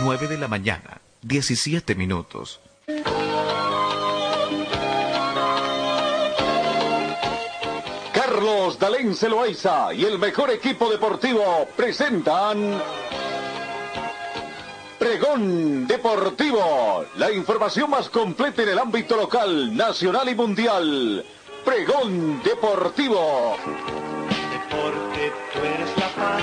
9 de la mañana, 17 minutos. Carlos Dalén Celoaiza y el mejor equipo deportivo presentan Pregón Deportivo, la información más completa en el ámbito local, nacional y mundial. Pregón Deportivo. Deporte, tú eres la paz,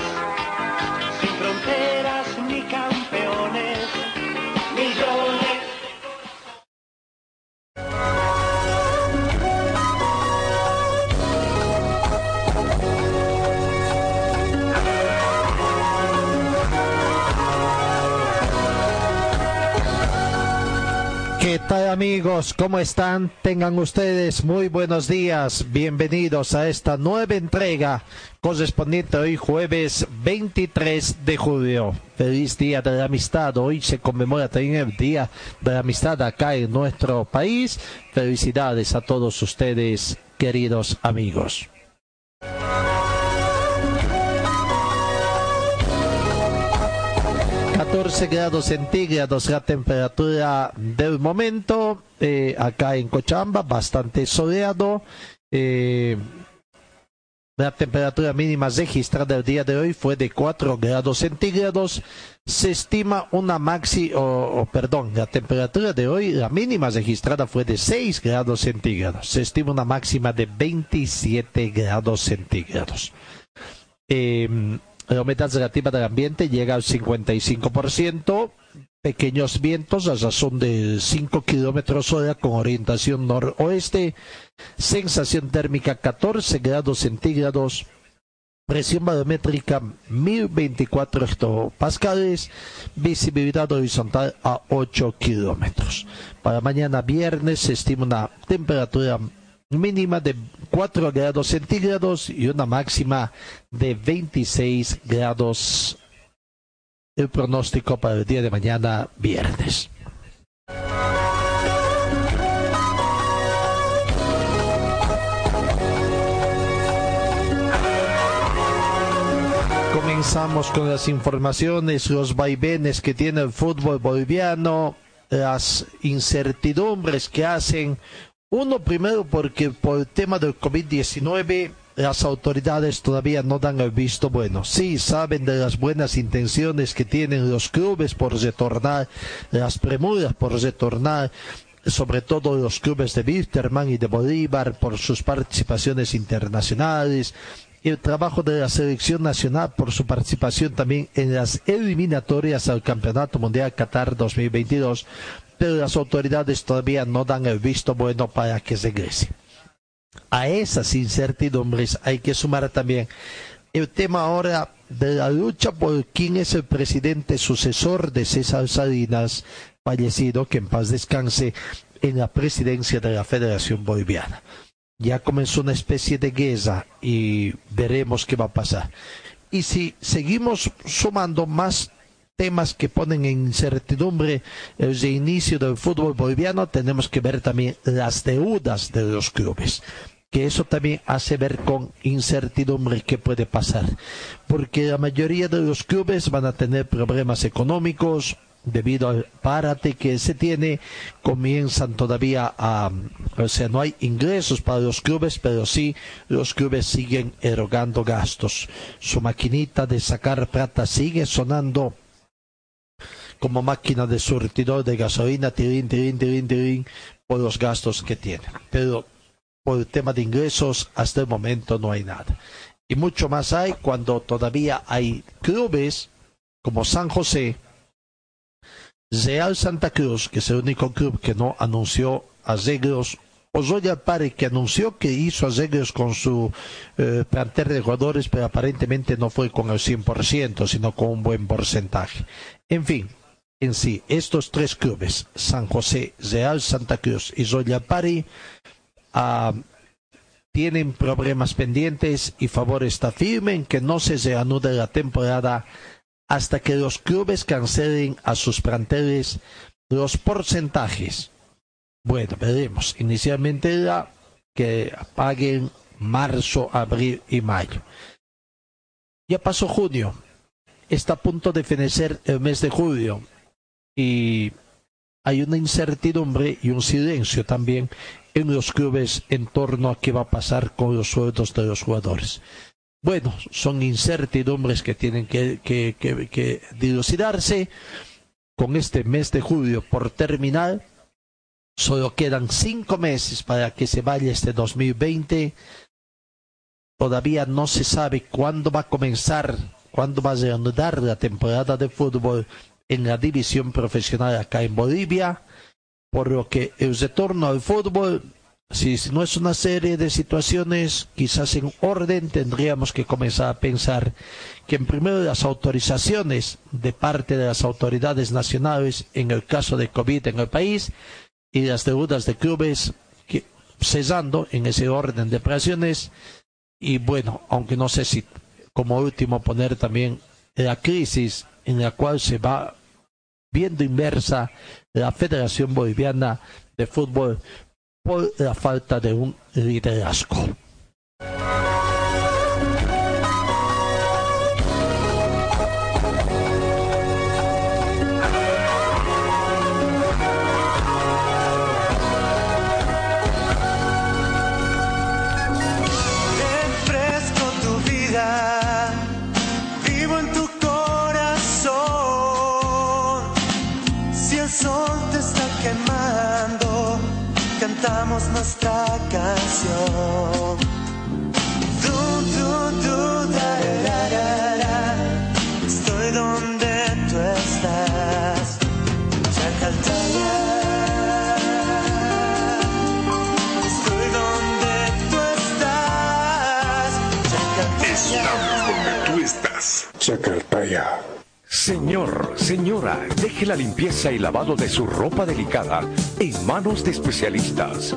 ¿Qué tal amigos? ¿Cómo están? Tengan ustedes muy buenos días. Bienvenidos a esta nueva entrega correspondiente hoy jueves 23 de julio. Feliz Día de la Amistad. Hoy se conmemora también el Día de la Amistad acá en nuestro país. Felicidades a todos ustedes, queridos amigos. 14 grados centígrados la temperatura del momento eh, acá en Cochamba, bastante soleado. Eh, la temperatura mínima registrada el día de hoy fue de 4 grados centígrados. Se estima una maxi, o, perdón, la temperatura de hoy, la mínima registrada fue de 6 grados centígrados. Se estima una máxima de 27 grados centígrados. Eh, la humedad relativa del ambiente llega al 55%. Pequeños vientos a razón de 5 kilómetros hora con orientación noroeste. Sensación térmica 14 grados centígrados. Presión barométrica 1024 hectopascales. Visibilidad horizontal a 8 kilómetros. Para mañana viernes se estima una temperatura mínima de 4 grados centígrados y una máxima de 26 grados. El pronóstico para el día de mañana, viernes. Comenzamos con las informaciones, los vaivenes que tiene el fútbol boliviano, las incertidumbres que hacen uno primero porque por el tema del COVID-19 las autoridades todavía no dan el visto bueno. Sí, saben de las buenas intenciones que tienen los clubes por retornar, las premuras por retornar, sobre todo los clubes de Wilterman y de Bolívar por sus participaciones internacionales, el trabajo de la selección nacional por su participación también en las eliminatorias al Campeonato Mundial Qatar 2022, pero las autoridades todavía no dan el visto bueno para que regrese. A esas incertidumbres hay que sumar también el tema ahora de la lucha por quién es el presidente sucesor de César Salinas, fallecido, que en paz descanse, en la presidencia de la Federación Boliviana. Ya comenzó una especie de guerra y veremos qué va a pasar. Y si seguimos sumando más temas que ponen en incertidumbre el reinicio del fútbol boliviano, tenemos que ver también las deudas de los clubes que eso también hace ver con incertidumbre qué puede pasar, porque la mayoría de los clubes van a tener problemas económicos debido al párate que se tiene, comienzan todavía a, o sea, no hay ingresos para los clubes, pero sí los clubes siguen erogando gastos. Su maquinita de sacar plata sigue sonando como máquina de surtidor de gasolina, tirín, tirín, tirín, tirín, por los gastos que tiene. Pero por el tema de ingresos, hasta el momento no hay nada. Y mucho más hay cuando todavía hay clubes como San José, Real Santa Cruz, que es el único club que no anunció arreglos, o Royal Pare, que anunció que hizo arreglos con su eh, plantel de jugadores, pero aparentemente no fue con el 100%, sino con un buen porcentaje. En fin, en sí, estos tres clubes, San José, Real Santa Cruz y Royal Pari, ah, tienen problemas pendientes y favor está firme en que no se reanude la temporada hasta que los clubes cancelen a sus planteles los porcentajes. Bueno, veremos. Inicialmente que paguen marzo, abril y mayo. Ya pasó junio. Está a punto de fenecer el mes de julio y hay una incertidumbre y un silencio también en los clubes en torno a qué va a pasar con los sueldos de los jugadores. Bueno, son incertidumbres que tienen que, dilucidarse. Con este mes de julio por terminar, solo quedan cinco meses para que se vaya este 2020. Todavía no se sabe cuándo va a comenzar, cuándo va a reanudar la temporada de fútbol en la división profesional acá en Bolivia, por lo que el retorno al fútbol, si no es una serie de situaciones quizás en orden, tendríamos que comenzar a pensar que en primero las autorizaciones de parte de las autoridades nacionales en el caso de COVID en el país y las deudas de clubes que, cesando en ese orden de operaciones. Y bueno, aunque no sé si como último poner también la crisis en la cual se va viendo inversa la Federación Boliviana de Fútbol por la falta de un liderazgo. Nuestra canción. Estoy donde tú estás. Chacaltaya. Estoy donde tú estás. Estamos donde tú estás. Chacaltaya. Señor, señora, deje la limpieza y lavado de su ropa delicada en manos de especialistas.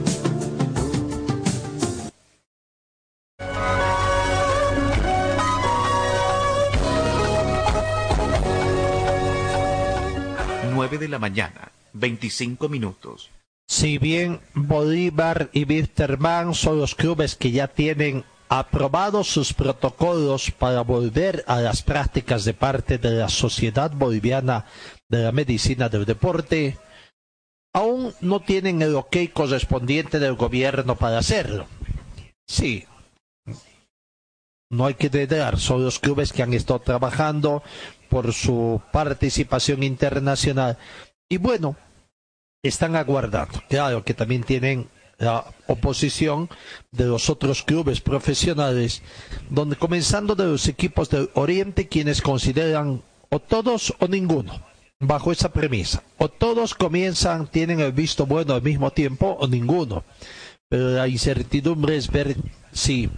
De la mañana, 25 minutos. Si bien Bolívar y Wisterman son los clubes que ya tienen aprobados sus protocolos para volver a las prácticas de parte de la Sociedad Boliviana de la Medicina del Deporte, aún no tienen el ok correspondiente del gobierno para hacerlo. Sí, no hay que dudar, son los clubes que han estado trabajando por su participación internacional. Y bueno, están aguardando. Claro que también tienen la oposición de los otros clubes profesionales, donde comenzando de los equipos del Oriente, quienes consideran o todos o ninguno bajo esa premisa. O todos comienzan, tienen el visto bueno al mismo tiempo, o ninguno. Pero la incertidumbre es ver si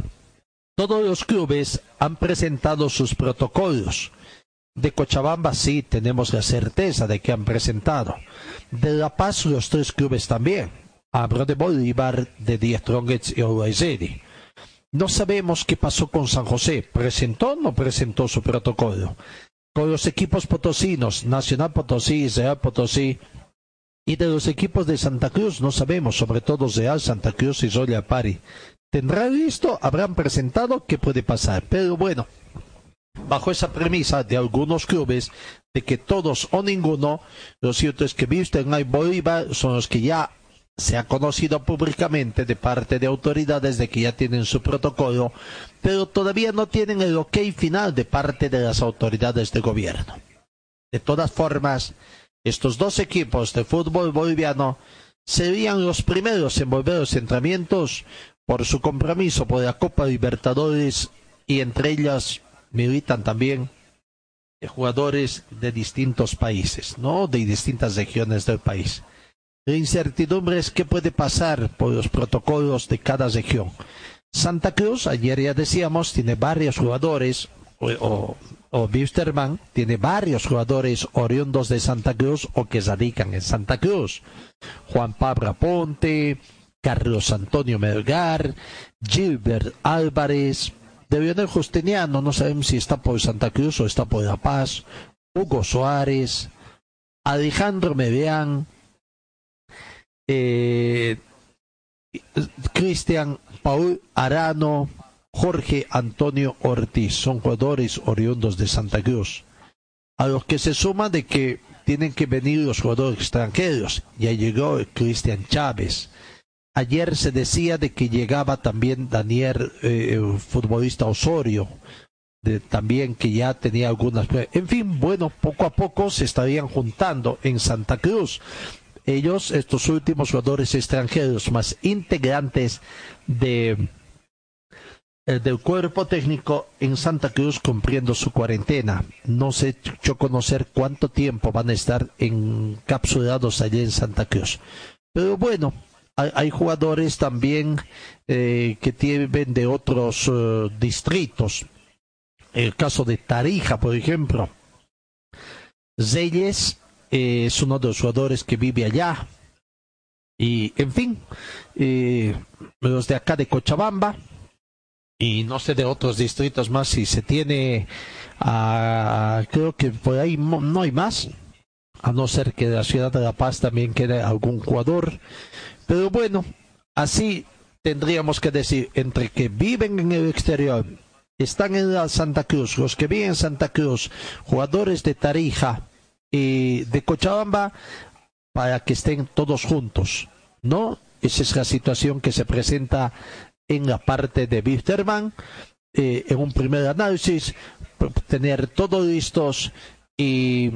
todos los clubes han presentado sus protocolos. De Cochabamba sí tenemos la certeza de que han presentado. De La Paz los tres clubes también. Hablo de Bolívar, de Díaz Strongets y Uruguay No sabemos qué pasó con San José. ¿Presentó o no presentó su protocolo? con los equipos potosinos, Nacional Potosí, Real Potosí, y de los equipos de Santa Cruz no sabemos, sobre todo Real Santa Cruz y Zoya Pari. ¿Tendrán listo? ¿Habrán presentado? ¿Qué puede pasar? Pero bueno, bajo esa premisa de algunos clubes de que todos o ninguno, lo cierto es que en y Bolívar son los que ya se ha conocido públicamente de parte de autoridades de que ya tienen su protocolo, pero todavía no tienen el ok final de parte de las autoridades de gobierno. De todas formas, estos dos equipos de fútbol boliviano serían los primeros en volver a los entrenamientos por su compromiso por la Copa Libertadores y entre ellas militan también jugadores de distintos países, ¿no? De distintas regiones del país. La incertidumbre es qué puede pasar por los protocolos de cada región. Santa Cruz, ayer ya decíamos, tiene varios jugadores, o, o, tiene varios jugadores oriundos de Santa Cruz o que radican en Santa Cruz. Juan Pablo Ponte, Carlos Antonio Melgar, Gilbert Álvarez, de Lionel Justiniano, no sabemos si está por Santa Cruz o está por La Paz, Hugo Suárez, Alejandro Medián, eh, Cristian Paul Arano, Jorge Antonio Ortiz, son jugadores oriundos de Santa Cruz, a los que se suma de que tienen que venir los jugadores extranjeros. Ya llegó Cristian Chávez. Ayer se decía de que llegaba también Daniel, eh, el futbolista Osorio, también que ya tenía algunas. En fin, bueno, poco a poco se estarían juntando en Santa Cruz. Ellos, estos últimos jugadores extranjeros, más integrantes de eh, del cuerpo técnico en Santa Cruz cumpliendo su cuarentena. No sé yo conocer cuánto tiempo van a estar encapsulados allí en Santa Cruz. Pero bueno, hay, jugadores también eh, que tienen de otros eh, distritos. El caso de Tarija, por ejemplo. Zeyes eh, es uno de los jugadores que vive allá. Y, en fin, eh, los de acá de Cochabamba, y no sé de otros distritos más si se tiene ah, creo que por ahí no hay más a no ser que de la ciudad de La Paz también quede algún jugador pero bueno así tendríamos que decir entre que viven en el exterior están en la Santa Cruz los que viven en Santa Cruz jugadores de Tarija y de Cochabamba para que estén todos juntos no esa es la situación que se presenta en la parte de Wisterman, eh, en un primer análisis, tener todos listos y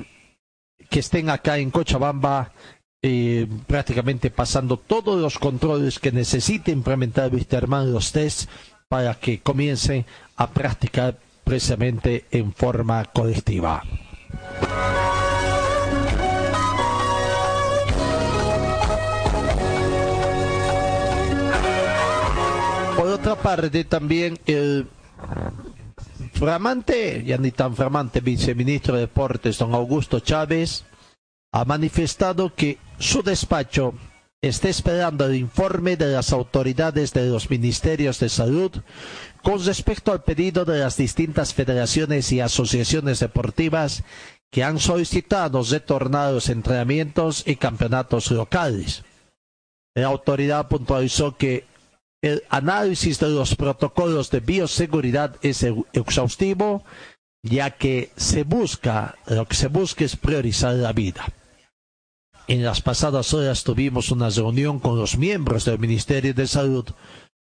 que estén acá en Cochabamba eh, prácticamente pasando todos los controles que necesite implementar Wisterman, los test, para que comiencen a practicar precisamente en forma colectiva. Por otra parte, también el flamante, ya ni tan flamante viceministro de Deportes, don Augusto Chávez, ha manifestado que su despacho está esperando el informe de las autoridades de los ministerios de salud con respecto al pedido de las distintas federaciones y asociaciones deportivas que han solicitado retornar los entrenamientos y campeonatos locales. La autoridad puntualizó que el análisis de los protocolos de bioseguridad es exhaustivo, ya que se busca, lo que se busca es priorizar la vida. En las pasadas horas tuvimos una reunión con los miembros del Ministerio de Salud.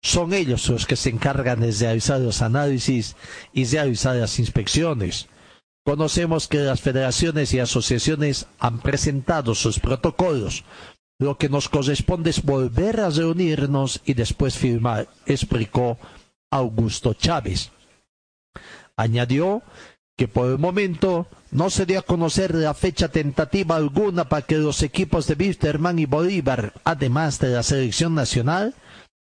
Son ellos los que se encargan de realizar los análisis y realizar las inspecciones. Conocemos que las federaciones y asociaciones han presentado sus protocolos. Lo que nos corresponde es volver a reunirnos y después firmar, explicó Augusto Chávez. Añadió que por el momento no se dio a conocer la fecha tentativa alguna para que los equipos de Wisterman y Bolívar, además de la selección nacional,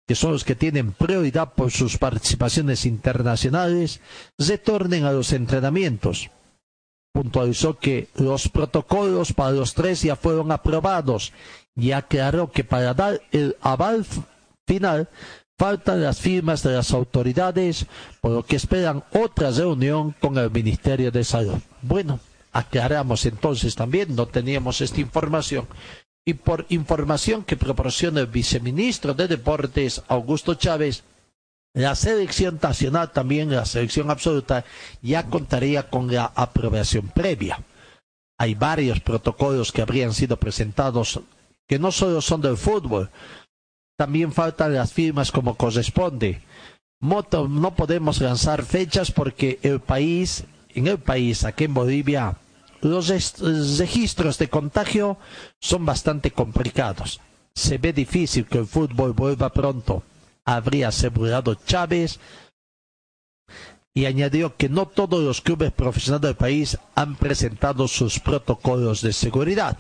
que son los que tienen prioridad por sus participaciones internacionales, retornen a los entrenamientos. Puntualizó que los protocolos para los tres ya fueron aprobados y aclaró que para dar el aval final faltan las firmas de las autoridades, por lo que esperan otra reunión con el Ministerio de Salud. Bueno, aclaramos entonces también, no teníamos esta información. Y por información que proporciona el viceministro de Deportes, Augusto Chávez, la selección nacional también, la selección absoluta, ya contaría con la aprobación previa. Hay varios protocolos que habrían sido presentados que no solo son del fútbol, también faltan las firmas como corresponde. Moto, no podemos lanzar fechas porque el país, en el país, aquí en Bolivia, los registros de contagio son bastante complicados. Se ve difícil que el fútbol vuelva pronto. Habría asegurado Chávez y añadió que no todos los clubes profesionales del país han presentado sus protocolos de seguridad,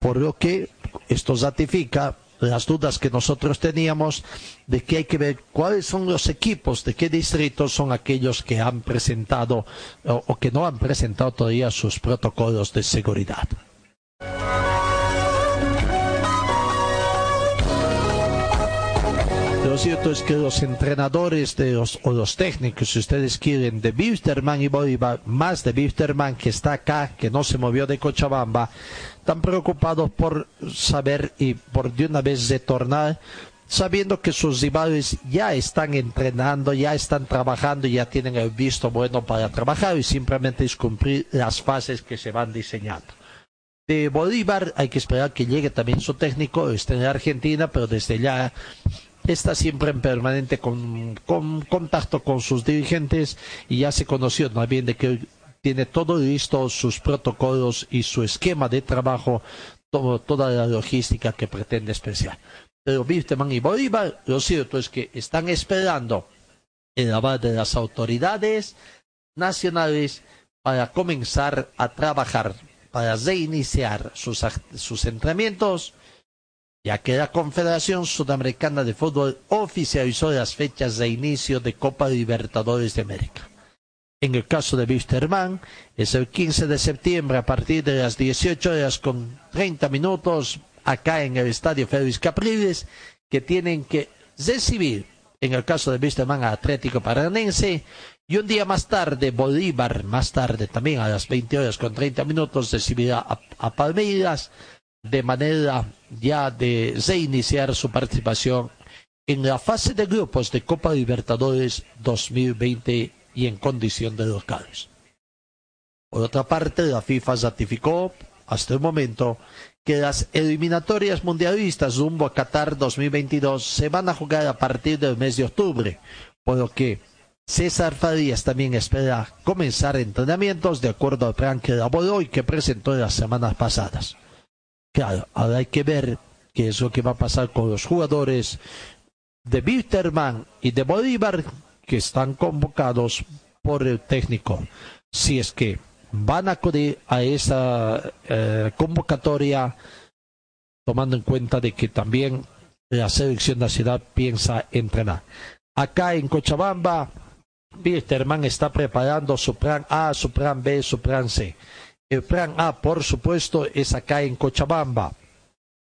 por lo que esto ratifica las dudas que nosotros teníamos de que hay que ver cuáles son los equipos, de qué distritos son aquellos que han presentado o, que no han presentado todavía sus protocolos de seguridad. Lo cierto es que los entrenadores de los, o los técnicos, si ustedes quieren, de Bisterman y Bolívar, más de Bisterman que está acá, que no se movió de Cochabamba, están preocupados por saber y por de una vez retornar, sabiendo que sus rivales ya están entrenando, ya están trabajando, ya tienen el visto bueno para trabajar y simplemente es cumplir las fases que se van diseñando. De Bolívar hay que esperar que llegue también su técnico, está en Argentina, pero desde ya está siempre en permanente con, con contacto con sus dirigentes y ya se conoció también de que tiene todo listo, sus protocolos y su esquema de trabajo, todo, toda la logística que pretende especial. Pero Bisterman y Bolívar, lo cierto es que están esperando el aval de las autoridades nacionales para comenzar a trabajar, para reiniciar sus, sus entrenamientos ya que la Confederación Sudamericana de Fútbol oficializó las fechas de inicio de Copa Libertadores de América. En el caso de Wisterman, es el 15 de septiembre a partir de las 18 horas con 30 minutos acá en el Estadio Félix Capriles, que tienen que recibir, en el caso de Wisterman, a Atlético Paranense, y un día más tarde, Bolívar, más tarde también a las 20 horas con 30 minutos, recibirá a, a Palmeiras, de manera ya de reiniciar su participación en la fase de grupos de Copa Libertadores 2020 y en condición de locales. Por otra parte, la FIFA ratificó hasta el momento que las eliminatorias mundialistas rumbo a Qatar 2022 se van a jugar a partir del mes de octubre, por lo que César Farías también espera comenzar entrenamientos de acuerdo al plan que elaboró y que presentó en las semanas pasadas. Claro, ahora hay que ver qué es lo que va a pasar con los jugadores de Wilterman y de Bolívar que están convocados por el técnico. Si es que van a acudir a esa eh, convocatoria, tomando en cuenta de que también la selección nacional piensa entrenar. Acá en Cochabamba, Wilterman está preparando su plan A, su plan B, su plan C. El plan A, por supuesto, es acá en Cochabamba,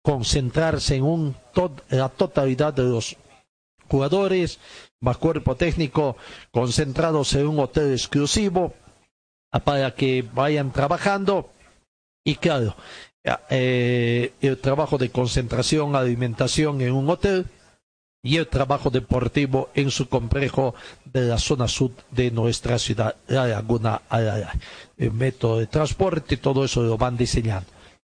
concentrarse en un la totalidad de los jugadores, más cuerpo técnico, concentrados en un hotel exclusivo para que vayan trabajando y claro, eh, el trabajo de concentración, alimentación en un hotel y el trabajo deportivo en su complejo de la zona sur de nuestra ciudad, la Laguna Araya. El método de transporte, todo eso lo van diseñando.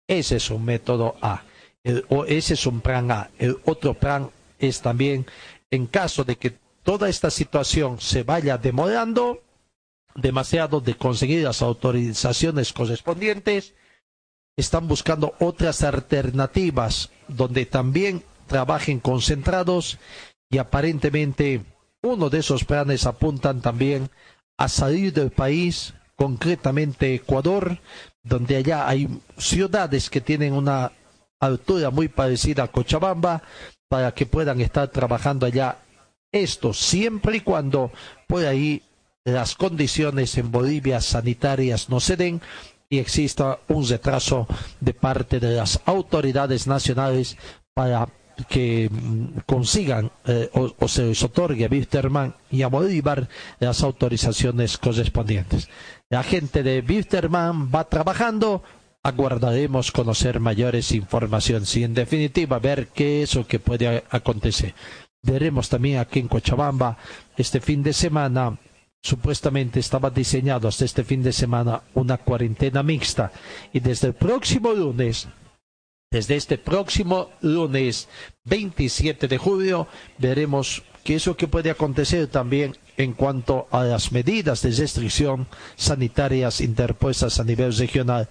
Ese es un método A. El- o ese es un plan A. El otro plan es también, en caso de que toda esta situación se vaya demorando demasiado de conseguir las autorizaciones correspondientes, están buscando otras alternativas donde también trabajen concentrados y aparentemente uno de esos planes apuntan también a salir del país, concretamente Ecuador, donde allá hay ciudades que tienen una altura muy parecida a Cochabamba para que puedan estar trabajando allá. Esto siempre y cuando por ahí las condiciones en Bolivia sanitarias no se den y exista un retraso de parte de las autoridades nacionales para que mm, consigan eh, o, o se les otorgue a Wisterman y a Bolívar las autorizaciones correspondientes. La gente de Wisterman va trabajando, aguardaremos conocer mayores informaciones y en definitiva ver qué es lo que puede acontecer. Veremos también aquí en Cochabamba este fin de semana supuestamente estaba diseñado hasta este fin de semana una cuarentena mixta y desde el próximo lunes desde este próximo lunes 27 de julio veremos qué es lo que puede acontecer también en cuanto a las medidas de restricción sanitarias interpuestas a nivel regional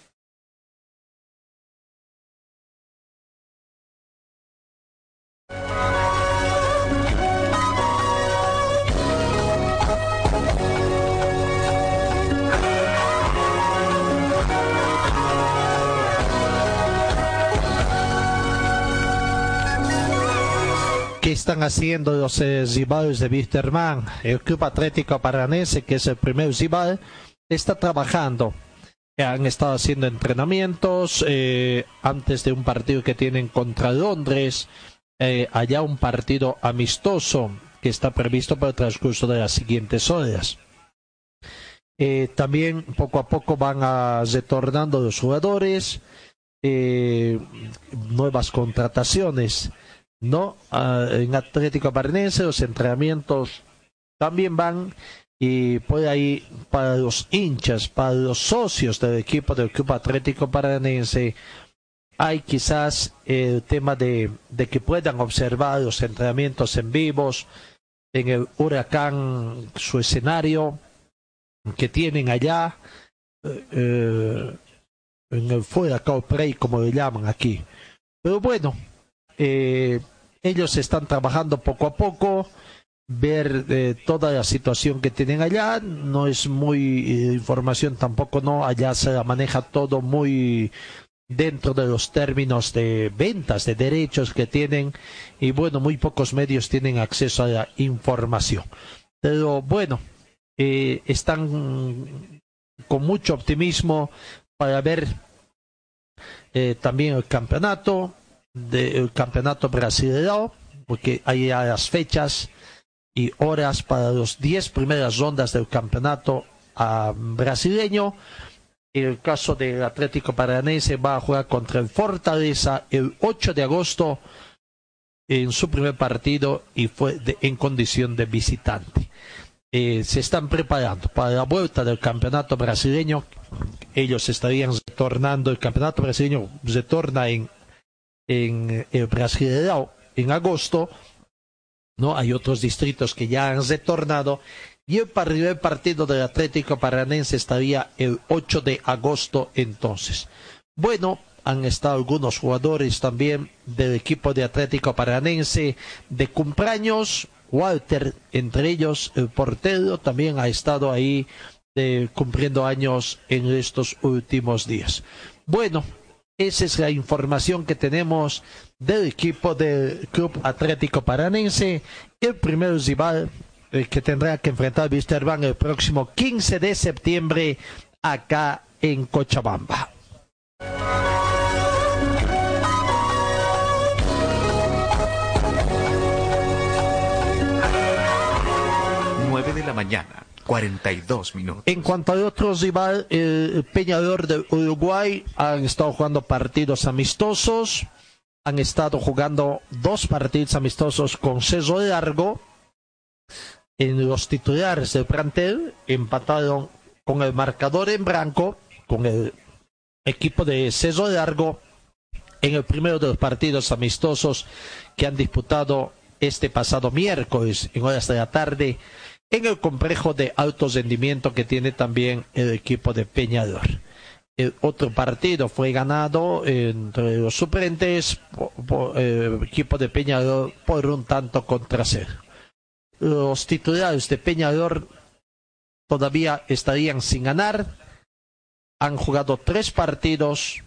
Están haciendo los eh, de Wisterman? El Club Atlético Paranense, que es el primer rival, está trabajando. Han estado haciendo entrenamientos eh, antes de un partido que tienen contra Londres. Eh, allá un partido amistoso que está previsto para el transcurso de las siguientes horas. Eh, también poco a poco van a retornando los jugadores, eh, nuevas contrataciones. No, en Atlético Paranaense los entrenamientos también van y por ahí para los hinchas, para los socios del equipo del Club Atlético Paranense, hay quizás el tema de, que puedan observar los entrenamientos en vivos en el huracán, su escenario que tienen allá, eh, eh, en el fuera como le llaman aquí. Pero bueno, eh, ellos están trabajando poco a poco, ver eh, toda la situación que tienen allá, no es muy eh, información tampoco, no, allá se la maneja todo muy dentro de los términos de ventas, de derechos que tienen, y bueno, muy pocos medios tienen acceso a la información. Pero bueno, eh, están con mucho optimismo para ver también el campeonato, del campeonato brasileño, porque hay ya las fechas y horas para las 10 primeras rondas del campeonato ah, brasileño. El caso del Atlético Paranense va a jugar contra el Fortaleza el 8 de agosto en su primer partido y fue de- en condición de visitante. Eh, se están preparando para la vuelta del campeonato brasileño. Ellos estarían retornando, el campeonato brasileño retorna en, en el Brasileirão en agosto. ¿no? Hay otros distritos que ya han retornado. Y el primer partido del Atlético Paranense estaría el 8 de agosto entonces. Bueno, han estado algunos jugadores también del equipo de Atlético Paranense de cumpleaños. Walter, entre ellos el portero, también ha estado ahí eh, cumpliendo años en estos últimos días. Bueno, esa es la información que tenemos del equipo del Club Atlético Paranense. El primer rival que tendrá que enfrentar Wisterman el próximo 15 de septiembre acá en Cochabamba. 9 de la mañana, 42 minutos. En cuanto a otros rival, el Peñador de Uruguay han estado jugando partidos amistosos, han estado jugando dos partidos amistosos con Ceso Largo. En los titulares del plantel empataron con el marcador en blanco, con el equipo de Ceso Largo, en el primero de los partidos amistosos que han disputado este pasado miércoles en horas de la tarde en el complejo de alto rendimiento que tiene también el equipo de Peñador. Otro partido fue ganado entre los suplentes por, el equipo de Peñador por un tanto contra cero. Los titulares de Peñador todavía estarían sin ganar. Han jugado tres partidos.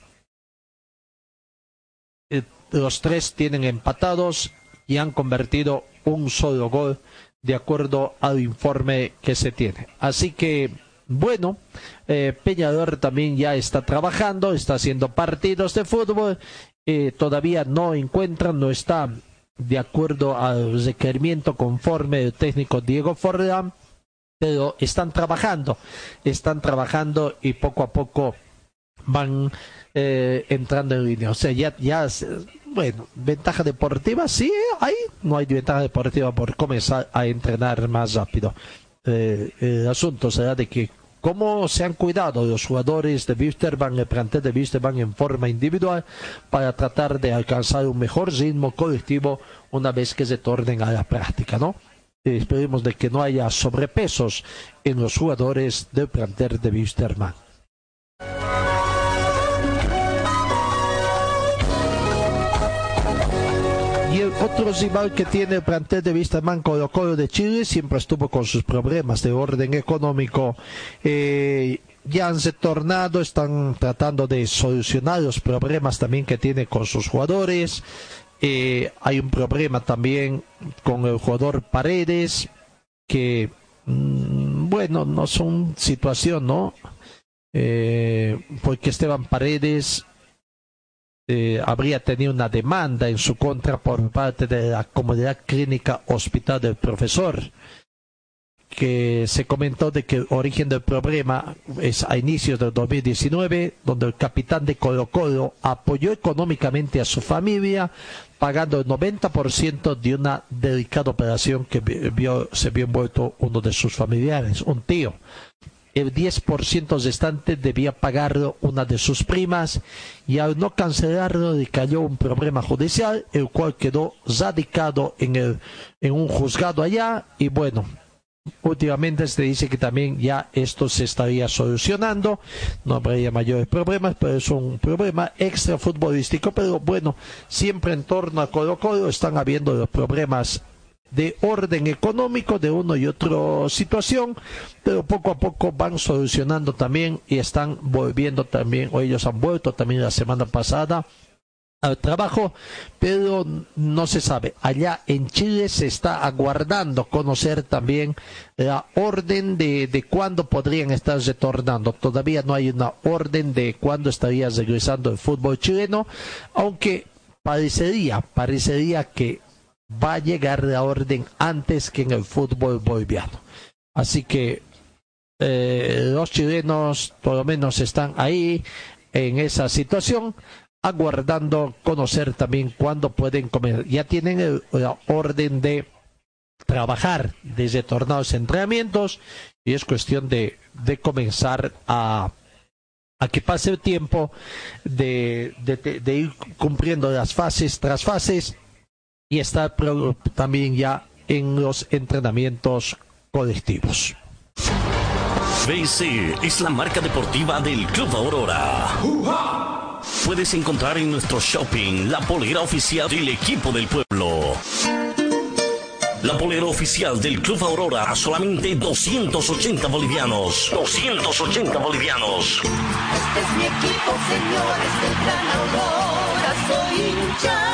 Eh, Los tres tienen empatados y han convertido un solo gol de acuerdo al informe que se tiene. Así que, bueno, eh, Peñador también ya está trabajando, está haciendo partidos de fútbol, eh, todavía no encuentran, no está de acuerdo al requerimiento conforme del técnico Diego Forlán, pero están trabajando, están trabajando y poco a poco van eh, entrando en línea. O sea, ya, ya bueno, ventaja deportiva sí hay, no hay ventaja deportiva por comenzar a entrenar más rápido. Eh, el asunto será de que cómo se han cuidado los jugadores de Wisterman, el plantel de Wisterman en forma individual para tratar de alcanzar un mejor ritmo colectivo una vez que se tornen a la práctica, ¿no? Eh, esperemos de que no haya sobrepesos en los jugadores del plantel de Wisterman. Otro rival que tiene el plantel de Wisterman Colo Colo de Chile siempre estuvo con sus problemas de orden económico. Eh, ya han retornado, están tratando de solucionar los problemas también que tiene con sus jugadores. Eh, hay un problema también con el jugador Paredes, que, mm, bueno, no son situación, ¿no? Eh, porque Esteban Paredes eh, habría tenido una demanda en su contra por parte de la comunidad clínica hospital del profesor que se comentó de que el origen del problema es a inicios del 2019, donde el capitán de Colo Colo apoyó económicamente a su familia, pagando el 90% de una delicada operación que vio, se vio envuelto uno de sus familiares, un tío. El 10% restante debía pagarlo una de sus primas y al no cancelarlo le cayó un problema judicial, el cual quedó radicado en, el, en un juzgado allá y bueno, últimamente se dice que también ya esto se estaría solucionando, no habría mayores problemas, pero es un problema extra futbolístico, pero bueno, siempre en torno a Colo Colo están habiendo los problemas de orden económico de uno y otra situación, pero poco a poco van solucionando también y están volviendo también, o ellos han vuelto también la semana pasada al trabajo, pero no se sabe. Allá en Chile se está aguardando conocer también la orden de, de cuándo podrían estar retornando. Todavía no hay una orden de cuándo estaría regresando el fútbol chileno, aunque parecería, parecería que va a llegar la orden antes que en el fútbol boliviano. Así que eh, los chilenos por lo menos están ahí en esa situación aguardando conocer también cuándo pueden comer. Ya tienen el, la orden de trabajar desde tornados entrenamientos y es cuestión de, de comenzar a, a, que pase el tiempo de, de, de, ir cumpliendo las fases tras fases y estar también ya en los entrenamientos colectivos. BC es la marca deportiva del Club Aurora. Puedes encontrar en nuestro shopping la polera oficial del equipo del pueblo. La polera oficial del Club Aurora a solamente 280 bolivianos. 280 bolivianos. Este es mi equipo, señores del Gran Aurora, soy hincha.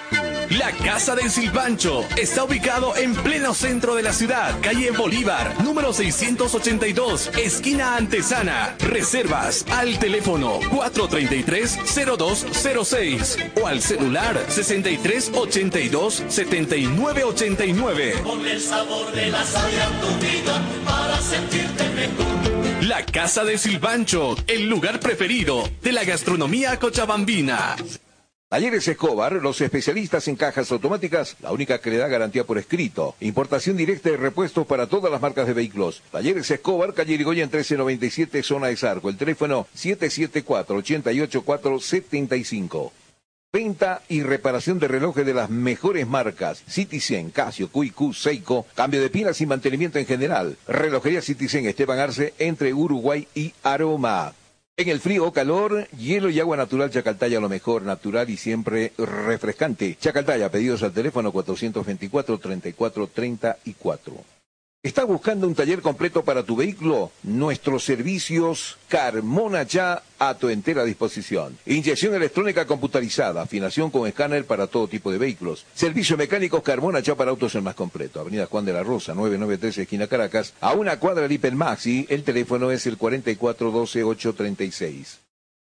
La Casa del Silpancho está ubicado en pleno centro de la ciudad, calle Bolívar, número 682, esquina Antesana. Reservas al teléfono 433-0206 o al celular 6382-7989. Ponle el sabor de la sal tu vida para sentirte mejor. La Casa del Silpancho, el lugar preferido de la gastronomía cochabambina. Talleres Escobar, los especialistas en cajas automáticas, la única que le da garantía por escrito. Importación directa de repuestos para todas las marcas de vehículos. Talleres Escobar, calle Irigoyen 1397, zona de Zarco. El teléfono 774-88475. Venta y reparación de relojes de las mejores marcas. Citizen, Casio, QQ, Seiko. Cambio de pilas y mantenimiento en general. Relojería Citizen Esteban Arce entre Uruguay y Aroma. En el frío o calor, hielo y agua natural Chacaltaya lo mejor, natural y siempre refrescante. Chacaltaya, pedidos al teléfono 424-3434. ¿Estás buscando un taller completo para tu vehículo? Nuestros servicios Carmona ya a tu entera disposición. Inyección electrónica computarizada, afinación con escáner para todo tipo de vehículos. Servicio mecánicos Carmona ya para autos el más completo. Avenida Juan de la Rosa, 993 esquina Caracas. A una cuadra de Hipermaxi, el teléfono es el 4412-836.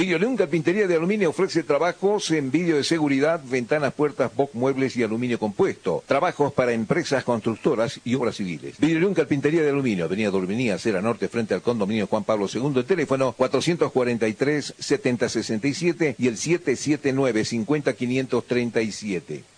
Videoleón Carpintería de Aluminio ofrece trabajos en vídeo de seguridad, ventanas, puertas, box, muebles y aluminio compuesto. Trabajos para empresas constructoras y obras civiles. Videoleón Carpintería de Aluminio, Avenida Dorminía, Acera Norte, frente al condominio Juan Pablo II. El teléfono 443-7067 y el 779-50537.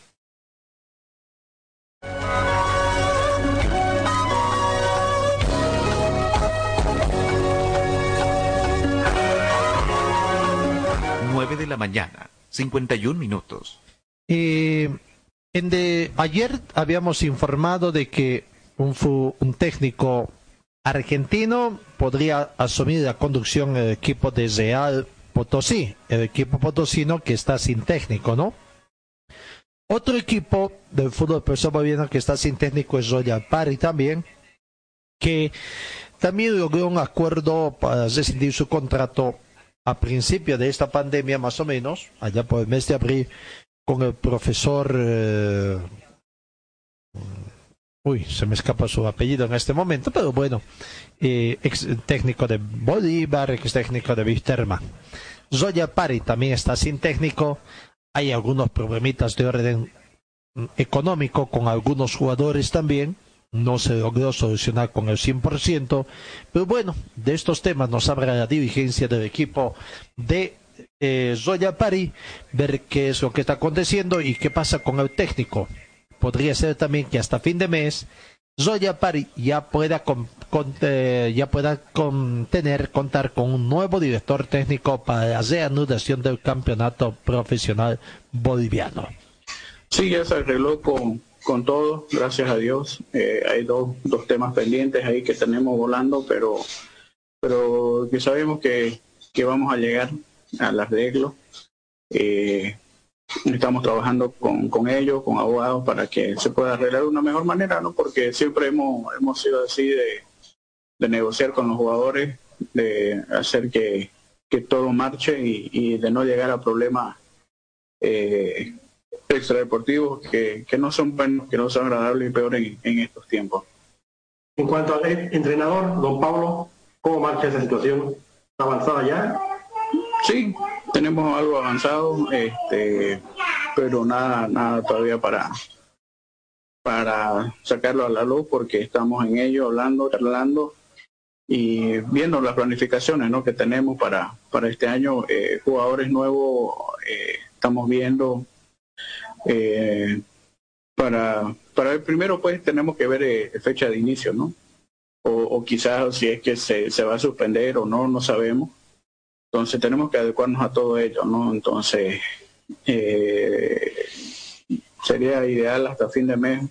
La mañana, 51 minutos. Eh, En de ayer habíamos informado de que un, un técnico argentino podría asumir la conducción del equipo de Real Potosí, el equipo potosino que está sin técnico, ¿no? Otro equipo del fútbol profesional boliviano que está sin técnico es Royal Party también, que también logró un acuerdo para rescindir su contrato a principio de esta pandemia, más o menos, allá por el mes de abril, con el profesor. Eh, uy, se me escapa su apellido en este momento, pero bueno, eh, ex técnico de Bolívar, ex técnico de Visterma. Zoya Pari también está sin técnico. Hay algunos problemitas de orden económico con algunos jugadores también. No se logró solucionar con el 100%. Pero bueno, de estos temas nos habla la dirigencia del equipo de eh, Zoya Pari, ver qué es lo que está aconteciendo y qué pasa con el técnico. Podría ser también que hasta fin de mes Zoya Pari ya pueda, eh, ya pueda contener, contar con un nuevo director técnico para la reanudación del campeonato profesional boliviano. Sí, ya se arregló con, con todo, gracias a Dios. Eh, hay dos, dos temas pendientes ahí que tenemos volando, pero, pero que sabemos que, que vamos a llegar al arreglo. Eh, estamos trabajando con, con ellos, con abogados, para que se pueda arreglar de una mejor manera, ¿no? Porque siempre hemos, hemos sido así de, de negociar con los jugadores, de hacer que, que todo marche y, de no llegar a problemas eh, extradeportivos que, que no son buenos, que no son agradables y peores en, en estos tiempos. En cuanto al entrenador, don Pablo, ¿cómo marcha esa situación? ¿Está avanzada ya? Sí, tenemos algo avanzado, este, pero nada, nada todavía para para sacarlo a la luz porque estamos en ello hablando, hablando y viendo las planificaciones ¿no? que tenemos para, para este año, eh, jugadores nuevos, eh, estamos viendo eh, para, para el primero pues tenemos que ver eh, fecha de inicio, ¿no? O, quizás si es que se, se va a suspender o no, no sabemos entonces tenemos que adecuarnos a todo ello, ¿no? Entonces eh, sería ideal hasta fin de mes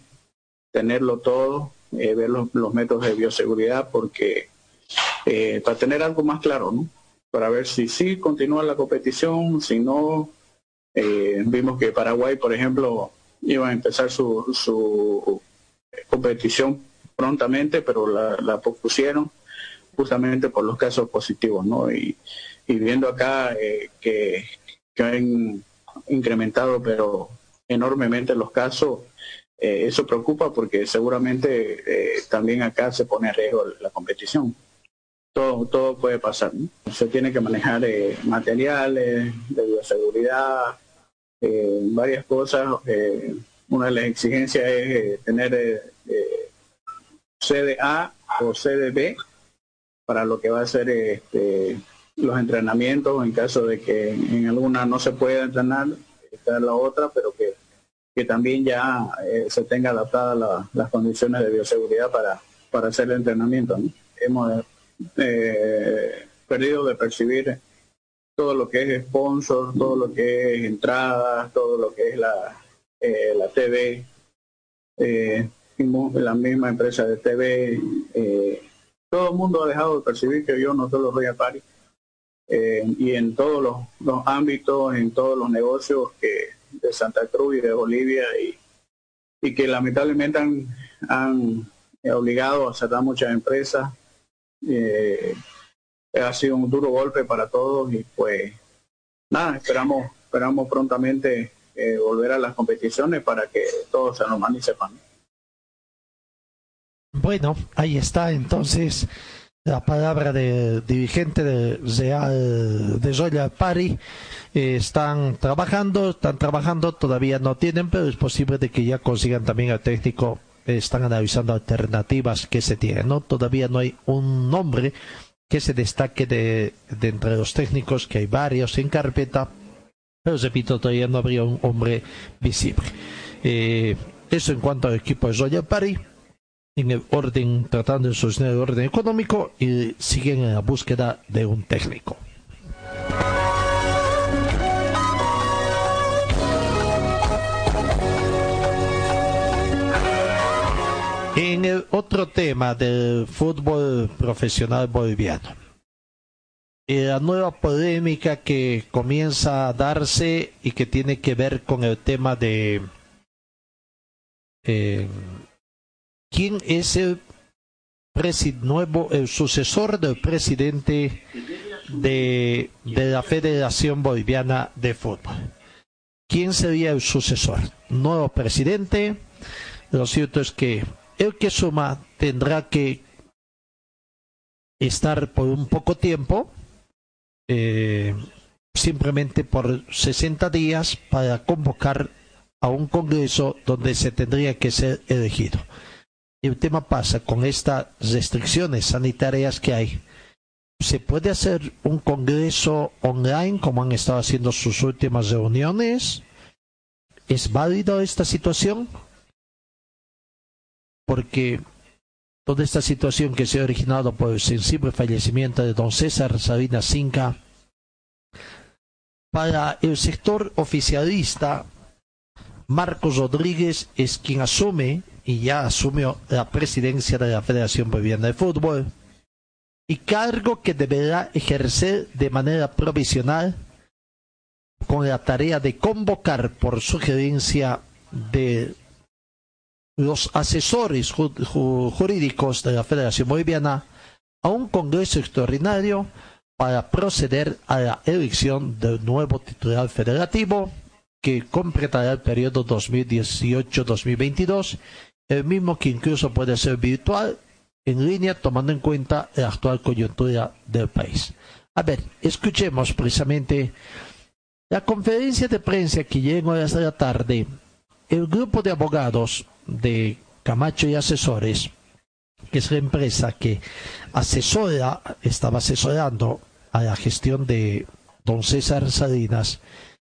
tenerlo todo, ver los, los, métodos de bioseguridad, porque para tener algo más claro, ¿no? Para ver si sí continúa la competición, si no, eh, vimos que Paraguay, por ejemplo, iba a empezar su, su competición prontamente, pero la, la pospusieron justamente por los casos positivos, ¿no? Y, viendo acá eh, que, que, han incrementado pero enormemente los casos, eh, eso preocupa porque seguramente también acá se pone a riesgo la competición. Todo, todo puede pasar. Se tiene que manejar eh, materiales de bioseguridad, varias cosas. una de las exigencias es tener CDA o CDB para lo que va a ser este, los entrenamientos en caso de que en alguna no se pueda entrenar, está en la otra, pero que, que también ya eh, se tenga adaptadas la, las condiciones de bioseguridad para, para hacer el entrenamiento. Hemos eh, perdido de percibir todo lo que es sponsor, todo lo que es entradas, todo lo que es la, eh, la TV, eh, la misma empresa de TV. Todo el mundo ha dejado de percibir que yo no solo Royal Party eh, y en todos los, los, ámbitos, en todos los negocios que de Santa Cruz y de Bolivia y, y que lamentablemente han, han obligado a cerrar muchas empresas. Eh, ha sido un duro golpe para todos y pues nada, esperamos, esperamos prontamente eh, volver a las competiciones para que todo se normalice. Bueno, ahí está entonces la palabra del dirigente de Real de Royal Party. Eh, están trabajando, están trabajando, todavía no tienen, pero es posible que ya consigan también al técnico. Están analizando alternativas que se tienen, ¿no? Todavía no hay un nombre que se destaque de, entre los técnicos, que hay varios en carpeta, pero repito, todavía no habría un hombre visible. Eh, eso en cuanto al equipo de Royal Party en el orden, tratando de solucionar el orden económico y siguen en la búsqueda de un técnico. Otro tema del fútbol profesional boliviano. Eh, la nueva polémica que comienza a darse y que tiene que ver con el tema de eh, quién es el nuevo, el sucesor del presidente de, de la Federación Boliviana de Fútbol. ¿Quién sería el sucesor? Nuevo presidente. Lo cierto es que el que suma tendrá que estar por un poco tiempo, eh, simplemente por 60 días, para convocar a un congreso donde se tendría que ser elegido. El tema pasa con estas restricciones sanitarias que hay. ¿Se puede hacer un congreso online como han estado haciendo sus últimas reuniones? ¿Es válido esta situación? Porque toda esta situación que se ha originado por el sensible fallecimiento de don César Sabina Cinca, para el sector oficialista, Marcos Rodríguez es quien asume y ya asumió la presidencia de la Federación Boliviana de Fútbol y cargo que deberá ejercer de manera provisional con la tarea de convocar por sugerencia de los asesores jurídicos de la Federación Boliviana a un Congreso extraordinario para proceder a la elección del nuevo titular federativo que completará el periodo 2018-2022, el mismo que incluso puede ser virtual en línea tomando en cuenta la actual coyuntura del país. A ver, escuchemos precisamente la conferencia de prensa que llegó hasta la tarde. El grupo de abogados de Camacho y Asesores, que es la empresa que asesora, estaba asesorando a la gestión de don César Salinas,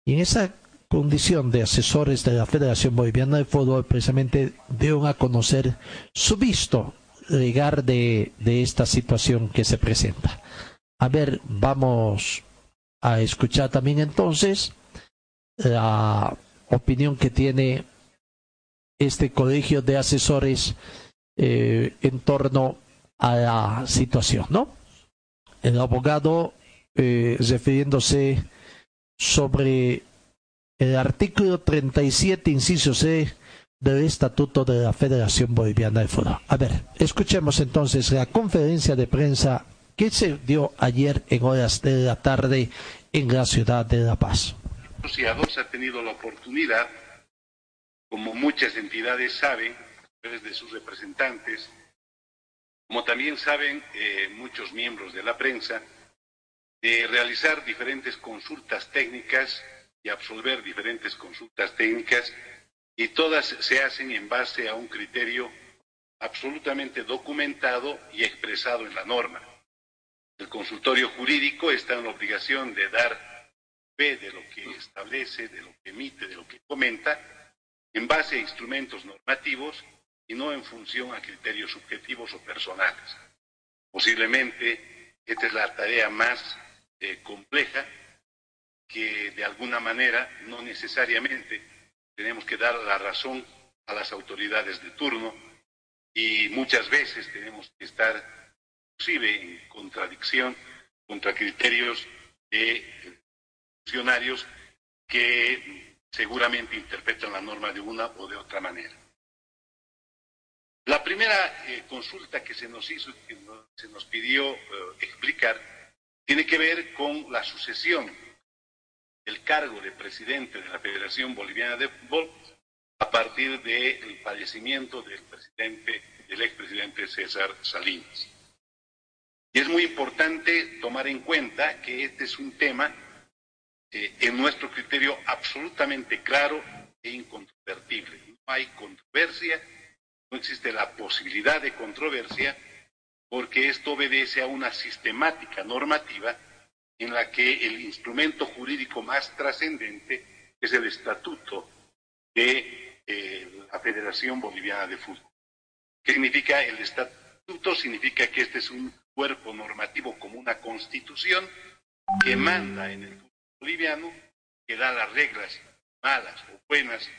y en esa condición de asesores de la Federación Boliviana de Fútbol, precisamente dieron a conocer su visto llegar de, de esta situación que se presenta. A ver, vamos a escuchar también entonces la opinión que tiene este colegio de asesores eh, en torno a la situación, ¿no? El abogado eh, refiriéndose sobre el artículo 37, inciso C, del Estatuto de la Federación Boliviana de Fútbol. A ver, escuchemos entonces la conferencia de prensa que se dio ayer en horas de la tarde en la ciudad de La Paz. Ha tenido la oportunidad, como muchas entidades saben, de sus representantes, como también saben eh, muchos miembros de la prensa, de realizar diferentes consultas técnicas y absolver diferentes consultas técnicas y todas se hacen en base a un criterio absolutamente documentado y expresado en la norma. El consultorio jurídico está en la obligación de dar fe de lo que establece, de lo que emite, de lo que comenta, en base a instrumentos normativos y no en función a criterios subjetivos o personales. Posiblemente esta es la tarea más eh, compleja que de alguna manera no necesariamente tenemos que dar la razón a las autoridades de turno y muchas veces tenemos que estar inclusive en contradicción contra criterios de funcionarios que seguramente interpretan la norma de una o de otra manera. La primera eh, consulta que se nos hizo, que se nos pidió eh, explicar, tiene que ver con la sucesión el cargo de presidente de la Federación Boliviana de Fútbol a partir del fallecimiento del presidente, del expresidente César Salinas. Y es muy importante tomar en cuenta que este es un tema eh, en nuestro criterio absolutamente claro e incontrovertible. No hay controversia, no existe la posibilidad de controversia, porque esto obedece a una sistemática normativa en la que el instrumento jurídico más trascendente es el estatuto de eh, la Federación Boliviana de Fútbol. ¿Qué significa el estatuto? Significa que este es un cuerpo normativo como una constitución que manda en el fútbol boliviano, que da las reglas malas o buenas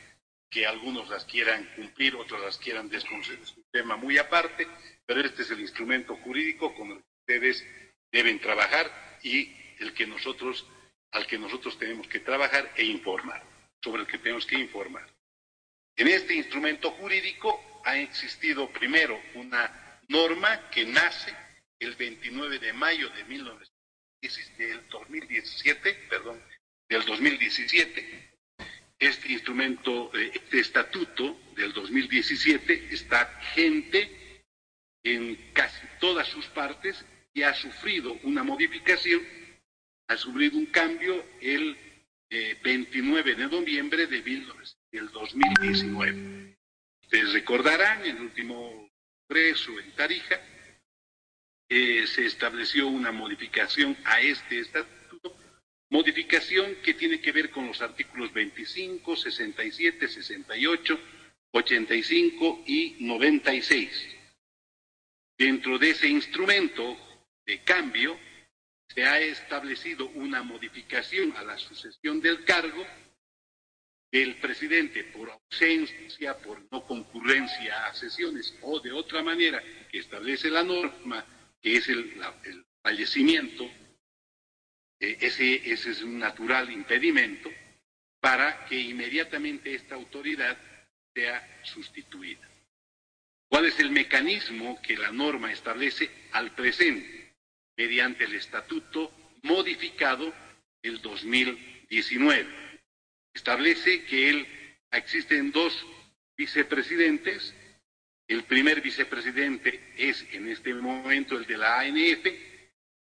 que algunos las quieran cumplir, otros las quieran desconocer, es un tema muy aparte, pero este es el instrumento jurídico con el que ustedes deben trabajar y el que nosotros, al que nosotros tenemos que trabajar e informar, sobre el que tenemos que informar. En este instrumento jurídico ha existido primero una norma que nace el 29 de mayo de 1917, del 2017, perdón, del 2017. Este instrumento, eh, este estatuto del 2017 está vigente en casi todas sus partes y ha sufrido una modificación, ha sufrido un cambio el eh, 29 de noviembre de 1900 del 2019. Ustedes recordarán, el último congreso en Tarija, eh, se estableció una modificación a este estatuto, modificación que tiene que ver con los artículos 25, 67, 68, 85 y 96. Dentro de ese instrumento de cambio, se ha establecido una modificación a la sucesión del cargo del presidente por ausencia, por no concurrencia a sesiones o de otra manera que establece la norma, que es el, fallecimiento, eh, ese, ese es un natural impedimento para que inmediatamente esta autoridad sea sustituida. ¿Cuál es el mecanismo que la norma establece al presente? Mediante el estatuto modificado el 2019 establece que él existen dos vicepresidentes. El primer vicepresidente es en este momento el de la ANF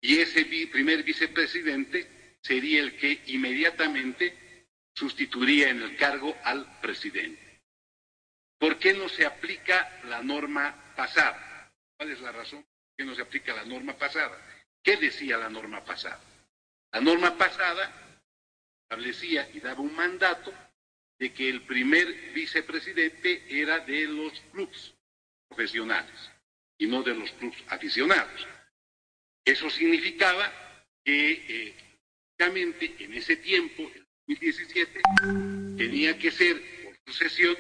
y ese primer vicepresidente sería el que inmediatamente sustituiría en el cargo al presidente. ¿Por qué no se aplica la norma pasada? ¿Cuál es la razón por qué no se aplica la norma pasada? ¿Qué decía la norma pasada? La norma pasada establecía y daba un mandato de que el primer vicepresidente era de los clubes y no de los clubes aficionados. Eso significaba que eh, en ese tiempo, el 2017, tenía que ser por sucesión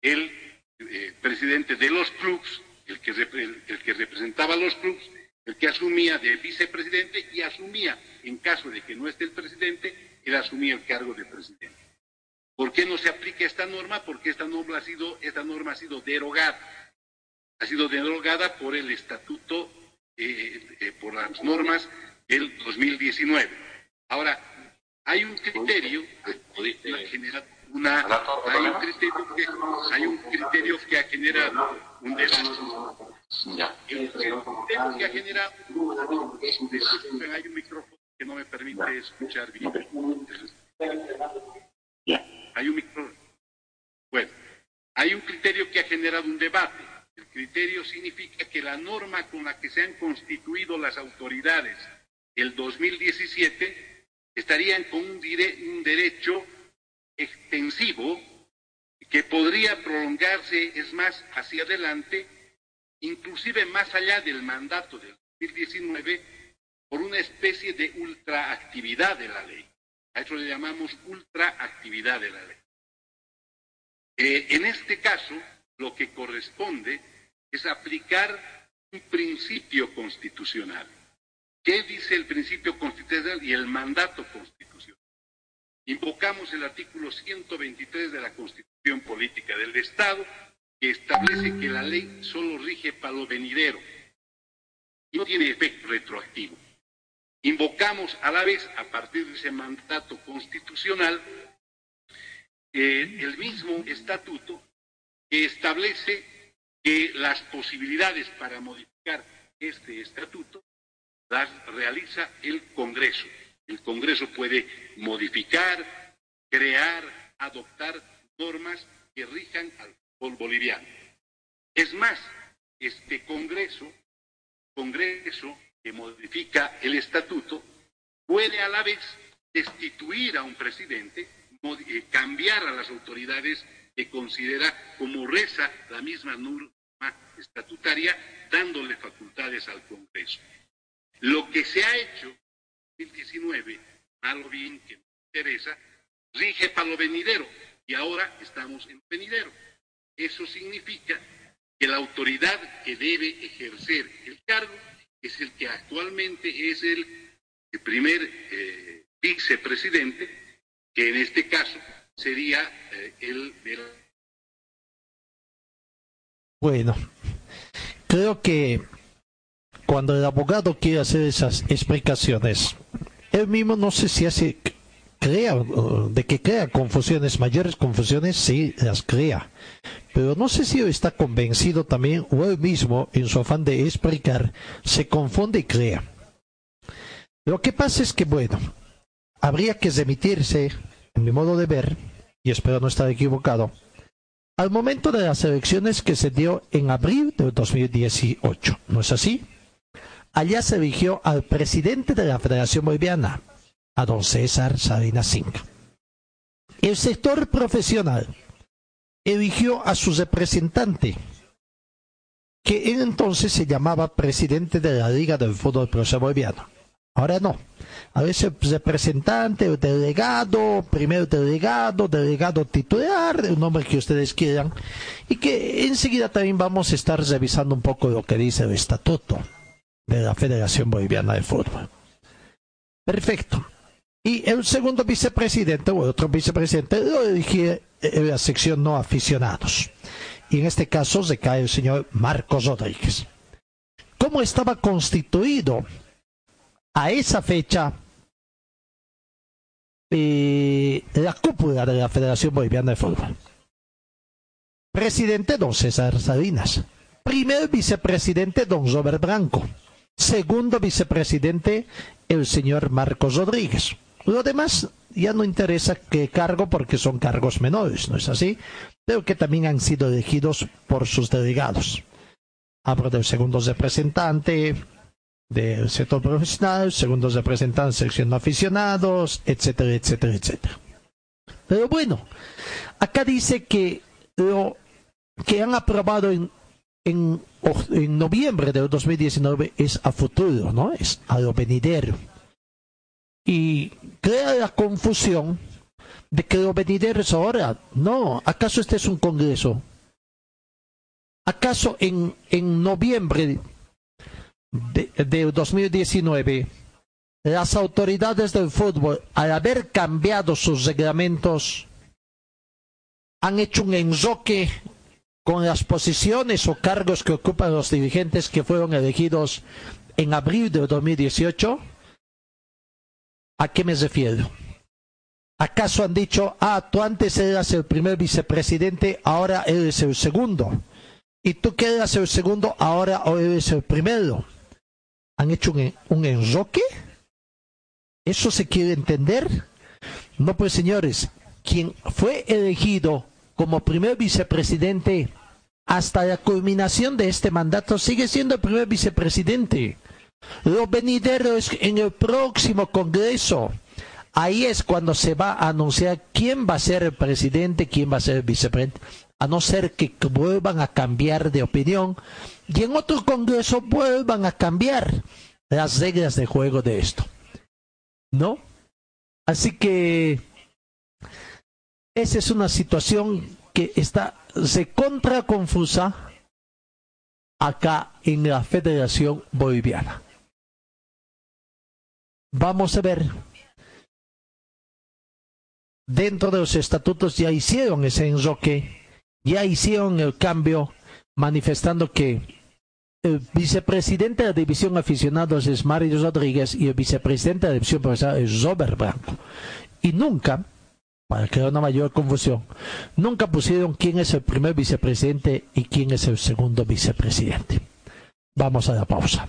el eh, presidente de los clubes, el que, el que representaba a los clubes, el que asumía de vicepresidente y asumía, en caso de que no esté el presidente, él asumía el cargo de presidente. ¿Por qué no se aplica esta norma? Porque esta norma ha sido, esta norma ha sido derogada. Ha sido derogada por el estatuto, eh, eh, por las normas del 2019. Ahora, hay un criterio que ha generado una, hay un criterio que, hay un criterio que ha generado un debate. El criterio que ha generado, hay un micrófono que no me permite escuchar bien. Hay un micrófono. Bueno, hay un criterio que ha generado un debate. El criterio significa que la norma con la que se han constituido las autoridades el 2017 estarían con un, derecho extensivo que podría prolongarse, es más, hacia adelante, inclusive más allá del mandato del 2019, por una especie de ultraactividad de la ley. A eso le llamamos ultraactividad de la ley. Eh, en este caso, lo que corresponde es aplicar un principio constitucional. ¿Qué dice el principio constitucional y el mandato constitucional? Invocamos el artículo 123 de la Constitución Política del Estado, que establece que la ley solo rige para lo venidero y no tiene efecto retroactivo. Invocamos a la vez, a partir de ese mandato constitucional, eh, el mismo estatuto que establece que las posibilidades para modificar este estatuto las realiza el Congreso. El Congreso puede modificar, crear, adoptar normas que rijan al fútbol boliviano. Es más, este Congreso, Congreso que modifica el estatuto, puede a la vez destituir a un presidente, eh, cambiar a las autoridades que considera como reza la misma norma estatutaria, dándole facultades al Congreso. Lo que se ha hecho en 2019, malo bien que no interesa, rige para lo venidero. y ahora estamos en venidero. Eso significa que la autoridad que debe ejercer el cargo es el que actualmente es el, el primer eh, vicepresidente, que en este caso sería eh, el de la Bueno, creo que cuando el abogado quiere hacer esas explicaciones, él mismo no sé si hace, crea, de que crea confusiones, mayores confusiones, sí las crea. Pero no sé si está convencido también, o él mismo, en su afán de explicar, se confunde y crea. Lo que pasa es que, bueno, habría que remitirse, en mi modo de ver, y espero no estar equivocado, al momento de las elecciones que se dio en abril de 2018. ¿No es así? Allá se eligió al presidente de la Federación Boliviana, a don César Salinas Cinca. El sector profesional eligió a su representante, que en entonces se llamaba presidente de la Liga del Fútbol Profesional Boliviano. Ahora no. A veces representante, delegado, primer delegado, delegado titular, el nombre que ustedes quieran. Y que enseguida también vamos a estar revisando un poco lo que dice el estatuto de la Federación Boliviana de Fútbol. Perfecto. Y el segundo vicepresidente, o otro vicepresidente, lo elige en la sección no aficionados. Y en este caso se cae el señor Marcos Rodríguez. ¿Cómo estaba constituido a esa fecha eh, la cúpula de la Federación Boliviana de Fútbol. Presidente don César Salinas. Primer vicepresidente don Robert Branco. Segundo vicepresidente el señor Marcos Rodríguez. Lo demás ya no interesa qué cargo porque son cargos menores, ¿no es así? Pero que también han sido elegidos por sus delegados. Hablo del segundo representante, del sector profesional, segundos representantes, sección de aficionados, etcétera, etcétera, etcétera. Pero bueno, acá dice que lo que han aprobado en, en, en noviembre del 2019 es a futuro, ¿no? Es a lo venidero. Y crea la confusión de que lo venidero es ahora. No, ¿acaso este es un congreso? ¿Acaso en, en noviembre de, de 2019, las autoridades del fútbol, al haber cambiado sus reglamentos, han hecho un enroque con las posiciones o cargos que ocupan los dirigentes que fueron elegidos en abril de 2018? ¿A qué me refiero? ¿Acaso han dicho, ah, tú antes eras el primer vicepresidente, ahora eres el segundo? Y tú que eras el segundo, ahora eres el primero han hecho un, enroque? ¿Eso se quiere entender? No, pues señores, quien fue elegido como primer vicepresidente hasta la culminación de este mandato sigue siendo el primer vicepresidente. Lo venidero es en el próximo Congreso. Ahí es cuando se va a anunciar quién va a ser el presidente, quién va a ser el vicepresidente, a no ser que vuelvan a cambiar de opinión y en otro Congreso vuelvan a cambiar las reglas de juego de esto. ¿No? Así que esa es una situación que está se contra confusa acá en la Federación Boliviana. Vamos a ver. Dentro de los estatutos ya hicieron ese enroque, ya hicieron el cambio manifestando que el vicepresidente de la división aficionados es Mario Rodríguez y el vicepresidente de la división profesional es Robert Branco. Y nunca, para crear una mayor confusión, nunca pusieron quién es el primer vicepresidente y quién es el segundo vicepresidente. Vamos a la pausa.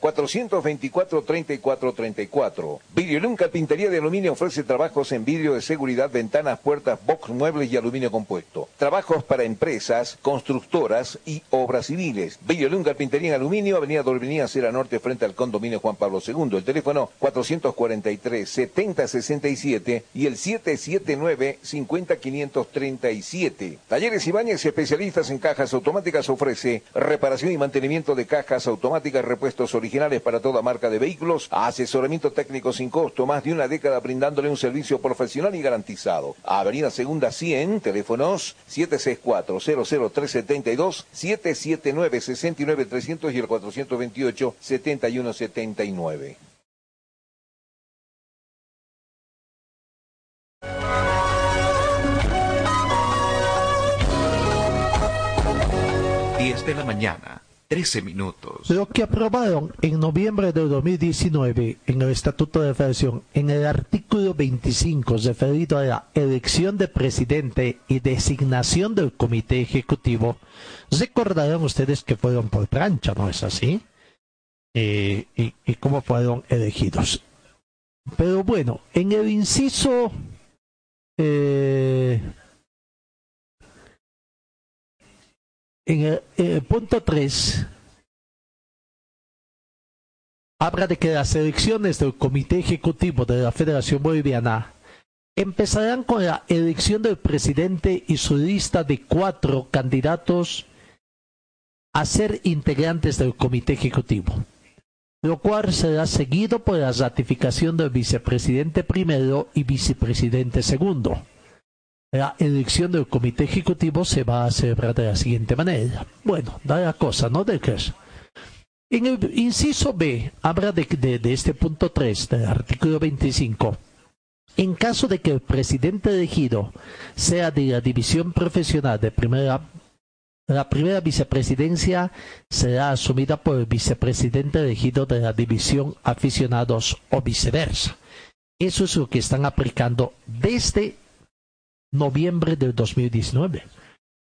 424-3434. Vidriolum Carpintería de Aluminio ofrece trabajos en vidrio de seguridad, ventanas, puertas, box, muebles y aluminio compuesto. Trabajos para empresas, constructoras y obras civiles. Vidriolum Carpintería en Aluminio, Avenida Dorminía, Cera Norte, frente al condominio Juan Pablo II. El teléfono 443-7067 y el 779-50537. Talleres Ibáñez, especialistas en cajas automáticas, ofrece reparación y mantenimiento de cajas automáticas, repuestos originales para toda marca de vehículos, asesoramiento técnico sin costo, más de una década brindándole un servicio profesional y garantizado. Avenida Segunda 100, teléfonos 764-00372, 779-69300 y el 428-7179. Diez de la mañana, 13 minutos. Lo que aprobaron en noviembre de 2019 en el Estatuto de Federación, en el artículo 25 referido a la elección de presidente y designación del comité ejecutivo, recordarán ustedes que fueron por plancha, ¿no es así? Eh, y, cómo fueron elegidos. Pero bueno, en el inciso eh, en el, en el punto 3 habla de que las elecciones del Comité Ejecutivo de la Federación Boliviana empezarán con la elección del presidente y su lista de cuatro candidatos a ser integrantes del Comité Ejecutivo, lo cual será seguido por la ratificación del vicepresidente primero y vicepresidente segundo. La elección del comité ejecutivo se va a celebrar de la siguiente manera. Bueno, da la cosa, ¿no? De que. En el inciso B habla de, de, de este punto 3 del artículo 25. En caso de que el presidente elegido sea de la división profesional de primera, la primera vicepresidencia será asumida por el vicepresidente elegido de la división aficionados o viceversa. Eso es lo que están aplicando desde noviembre del 2019.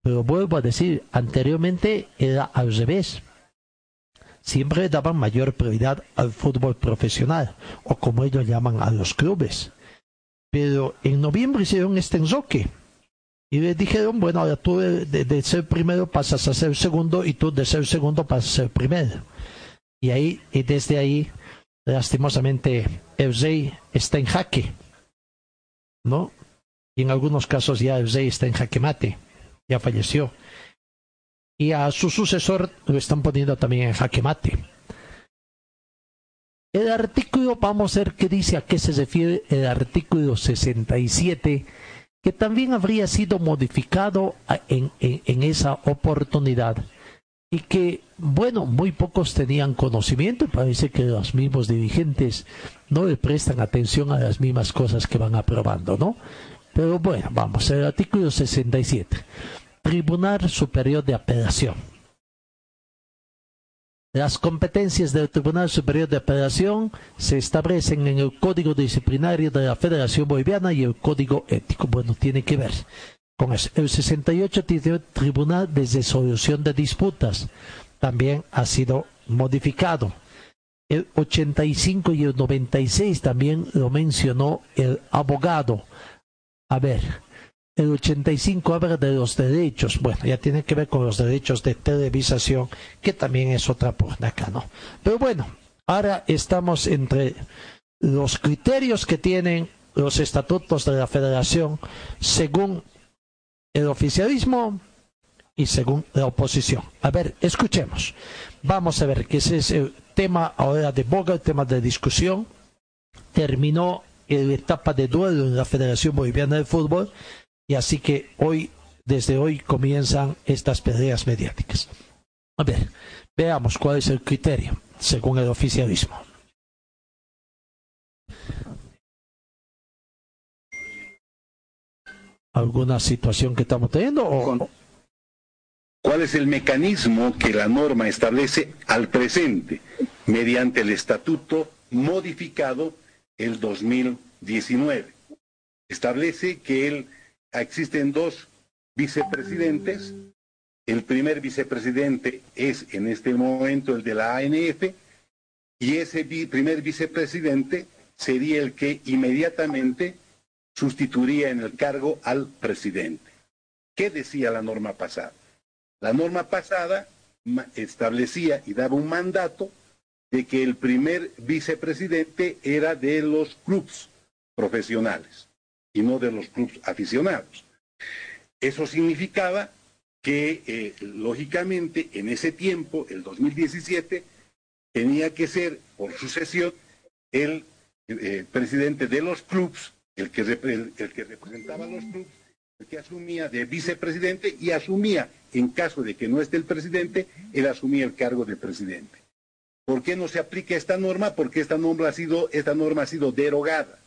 Pero vuelvo a decir, anteriormente era al revés. Siempre daban mayor prioridad al fútbol profesional, o como ellos llaman a los clubes. Pero en noviembre hicieron este enroque. Y les dijeron, bueno, ahora tú de, ser primero pasas a ser segundo y tú de ser segundo pasas a ser primero. Y ahí, y desde ahí, lastimosamente, el rey está en jaque. ¿No? Y en algunos casos ya el rey está en jaque mate, ya falleció. Y a su sucesor lo están poniendo también en jaque mate. El artículo, vamos a ver qué dice a qué se refiere el artículo 67, que también habría sido modificado en, esa oportunidad y que, bueno, muy pocos tenían conocimiento parece que los mismos dirigentes no le prestan atención a las mismas cosas que van aprobando, ¿no? Pero bueno, vamos, el artículo 67. Tribunal Superior de Apelación. Las competencias del Tribunal Superior de Apelación se establecen en el Código Disciplinario de la Federación Boliviana y el Código Ético. Bueno, tiene que ver con eso. El 68 tiene Tribunal de Resolución de Disputas. También ha sido modificado. El 85 y el 96 también lo mencionó el abogado a ver, el 85 habla de los derechos. Bueno, ya tiene que ver con los derechos de televisación, que también es otra acá, ¿no? Pero bueno, ahora estamos entre los criterios que tienen los estatutos de la federación según el oficialismo y según la oposición. A ver, escuchemos. Vamos a ver que ese es el tema ahora de boga, el tema de discusión. Terminó la etapa de duelo en la Federación Boliviana de Fútbol y así que hoy, desde hoy, comienzan estas peleas mediáticas. A ver, veamos cuál es el criterio según el oficialismo. ¿Alguna situación que estamos teniendo? O... ¿Cuál es el mecanismo que la norma establece al presente mediante el estatuto modificado el 2019? Establece que el existen dos vicepresidentes. El primer vicepresidente es en este momento el de la ANF y ese primer vicepresidente sería el que inmediatamente sustituiría en el cargo al presidente. ¿Qué decía la norma pasada? La norma pasada establecía y daba un mandato de que el primer vicepresidente era de los clubes profesionales y no de los clubes aficionados. Eso significaba que, eh, lógicamente, en ese tiempo, el 2017, tenía que ser, por sucesión, el eh, presidente de los clubes, el que, el, que representaba a los clubes, el que asumía de vicepresidente y asumía, en caso de que no esté el presidente, él asumía el cargo de presidente. ¿Por qué no se aplica esta norma? Porque esta norma ha sido, esta norma ha sido derogada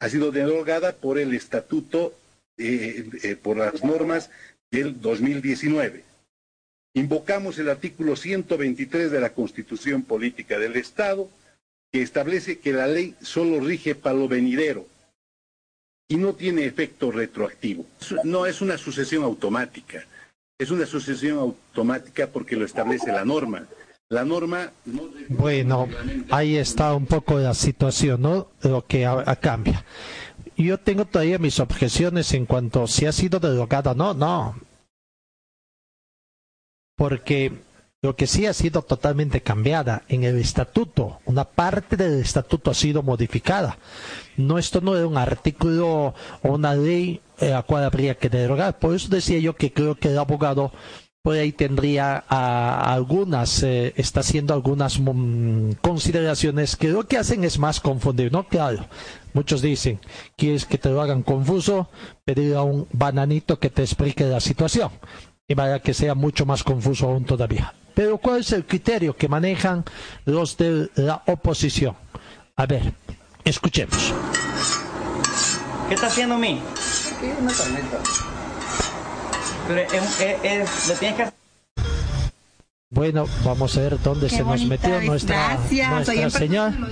ha sido derogada por el estatuto, eh, eh, por las normas del 2019. Invocamos el artículo 123 de la Constitución Política del Estado, que establece que la ley solo rige para lo venidero y no tiene efecto retroactivo. No es una sucesión automática, es una sucesión automática porque lo establece la norma. La norma. Bueno, ahí está un poco la situación, ¿no? Lo que cambia. Yo tengo todavía mis objeciones en cuanto si ha sido derogada. No, no. Porque lo que sí ha sido totalmente cambiada en el estatuto, una parte del estatuto ha sido modificada. No, esto no es un artículo o una ley eh, a la cual habría que derogar. Por eso decía yo que creo que el abogado por ahí tendría algunas, eh, está haciendo algunas mm, consideraciones que lo que hacen es más confundir, ¿no? Claro, muchos dicen, quieres que te lo hagan confuso, pedir a un bananito que te explique la situación, y vaya que sea mucho más confuso aún todavía. Pero ¿cuál es el criterio que manejan los de la oposición? A ver, escuchemos. ¿Qué está haciendo mi? Una bueno, vamos a ver dónde se nos metió nuestra, nuestra señal.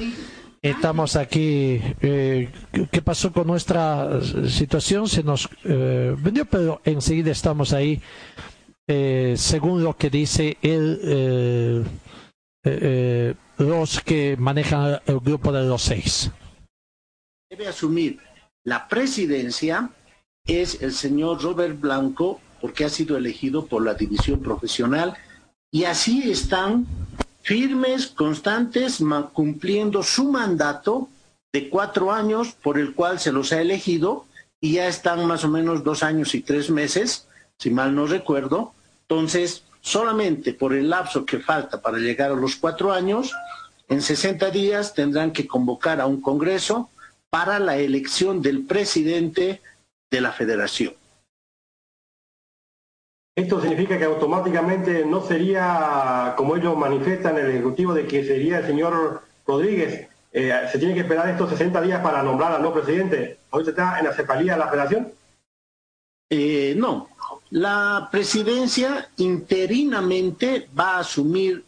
Estamos aquí. Eh, ¿Qué pasó con nuestra situación? Se nos eh, vendió, pero enseguida estamos ahí. Eh, según lo que dice el, los que manejan el grupo de los seis. Debe asumir la presidencia es el señor Robert Blanco porque ha sido elegido por la división profesional y así están firmes, constantes, cumpliendo su mandato de cuatro años por el cual se los ha elegido y ya están más o menos dos años y tres meses, si mal no recuerdo. Entonces, solamente por el lapso que falta para llegar a los cuatro años, en 60 días tendrán que convocar a un Congreso para la elección del presidente de la federación. Esto significa que automáticamente no sería, como ellos manifiestan, el Ejecutivo de que sería el señor Rodríguez. Eh, ¿Se tiene que esperar estos 60 días para nombrar al nuevo presidente? ¿Ahorita está en la cepalía de la federación? Eh, no. La presidencia interinamente va a asumir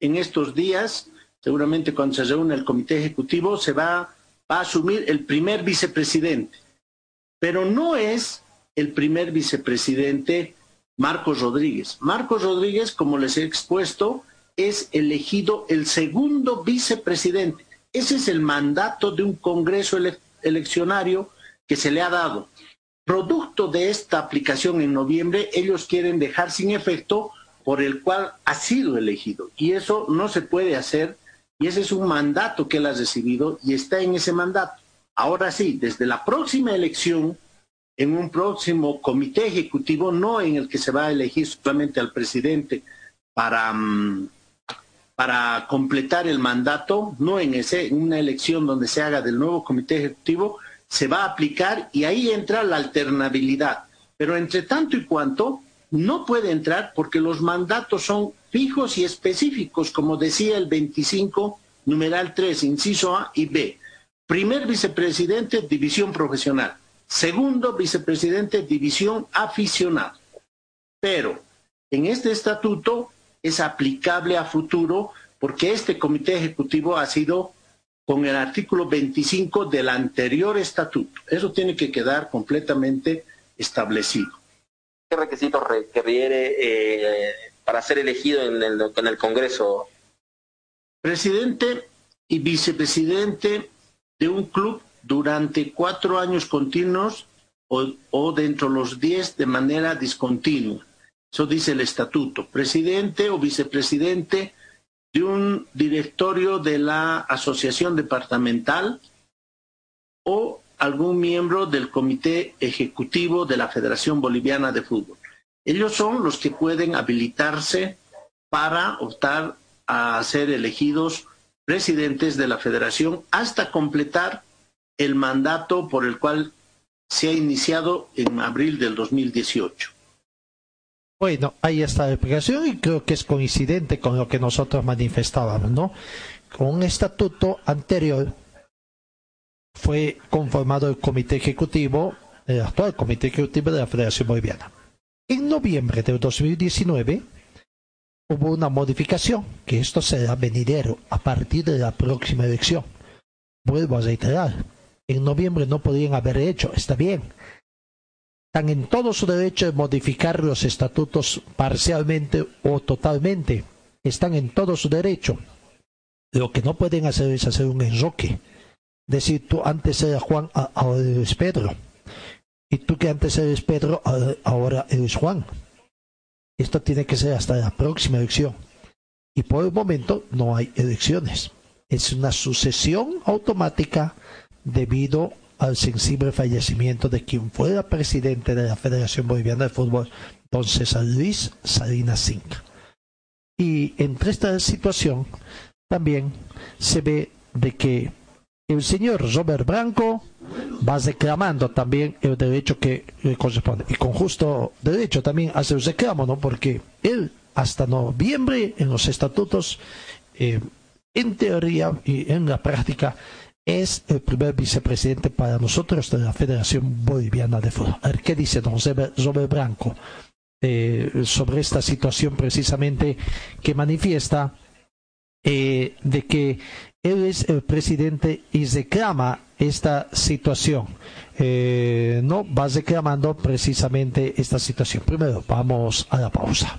en estos días, seguramente cuando se reúne el comité ejecutivo, se va a asumir el primer vicepresidente. Pero no es el primer vicepresidente Marcos Rodríguez. Marcos Rodríguez, como les he expuesto, es elegido el segundo vicepresidente. Ese es el mandato de un Congreso eleccionario que se le ha dado. Producto de esta aplicación en noviembre, ellos quieren dejar sin efecto por el cual ha sido elegido. Y eso no se puede hacer, y ese es un mandato que él ha recibido y está en ese mandato. Ahora sí, desde la próxima elección, en un próximo comité ejecutivo, no en el que se va a elegir solamente al presidente para, mm, para completar el mandato, no en, ese, en una elección donde se haga del nuevo comité ejecutivo, se va a aplicar y ahí entra la alternabilidad. Pero entre tanto y cuanto, no puede entrar porque los mandatos son fijos y específicos, como decía el 25, numeral 3, inciso A y B. Primer vicepresidente, división profesional. Segundo vicepresidente, división aficionada. Pero en este estatuto es aplicable a futuro porque este comité ejecutivo ha sido con el artículo 25 del anterior estatuto. Eso tiene que quedar completamente establecido. ¿Qué requisitos requiere eh, para ser elegido en el, en el Congreso? Presidente y vicepresidente de un club durante cuatro años continuos o, dentro de los diez de manera discontinua. Eso dice el estatuto. Presidente o vicepresidente de un directorio de la asociación departamental o algún miembro del comité ejecutivo de la Federación Boliviana de Fútbol. Ellos son los que pueden habilitarse para optar a ser elegidos presidentes de la federación hasta completar el mandato por el cual se ha iniciado en abril del 2018. Bueno, ahí está la explicación y creo que es coincidente con lo que nosotros manifestábamos, ¿no? Con un estatuto anterior fue conformado el comité ejecutivo, el actual comité ejecutivo de la Federación Boliviana. En noviembre del 2019 hubo una modificación, que esto será venidero a partir de la próxima elección. Vuelvo a reiterar, en noviembre no podrían haber hecho, está bien. Están en todo su derecho de modificar los estatutos parcialmente o totalmente. Están en todo su derecho. Lo que no pueden hacer es hacer un enroque. Decir, tú antes eras Juan, ahora eres Pedro. Y tú que antes eres Pedro, ahora eres Juan. Esto tiene que ser hasta la próxima elección. Y por el momento no hay elecciones. Es una sucesión automática debido al sensible fallecimiento de quien fuera presidente de la Federación Boliviana de Fútbol, don César Luis Salinas Cinca. Y entre esta situación también se ve de que el señor Robert Branco va reclamando también el derecho que le corresponde. Y con justo derecho también hace el reclamo, ¿no? Porque él hasta noviembre en los estatutos, eh, en teoría y en la práctica, es el primer vicepresidente para nosotros de la Federación Boliviana de Fútbol. A qué dice don Robert Branco eh, sobre esta situación precisamente que manifiesta eh, de que él es el presidente y reclama esta situación. Eh, no va reclamando precisamente esta situación. Primero, vamos a la pausa.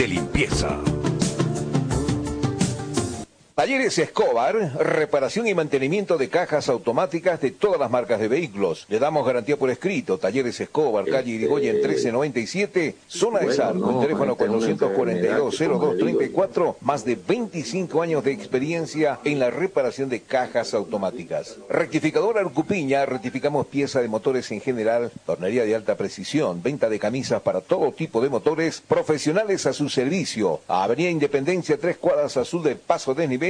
De limpieza. Talleres Escobar, reparación y mantenimiento de cajas automáticas de todas las marcas de vehículos. Le damos garantía por escrito. Talleres Escobar, calle Irigoyen 1397, zona de Sarco. El teléfono 442-0234, más de 25 años de experiencia en la reparación de cajas automáticas. Rectificadora Arcupiña, rectificamos pieza de motores en general, tornería de alta precisión, venta de camisas para todo tipo de motores, profesionales a su servicio. Avenida Independencia, tres cuadras azul del Paso de Nivel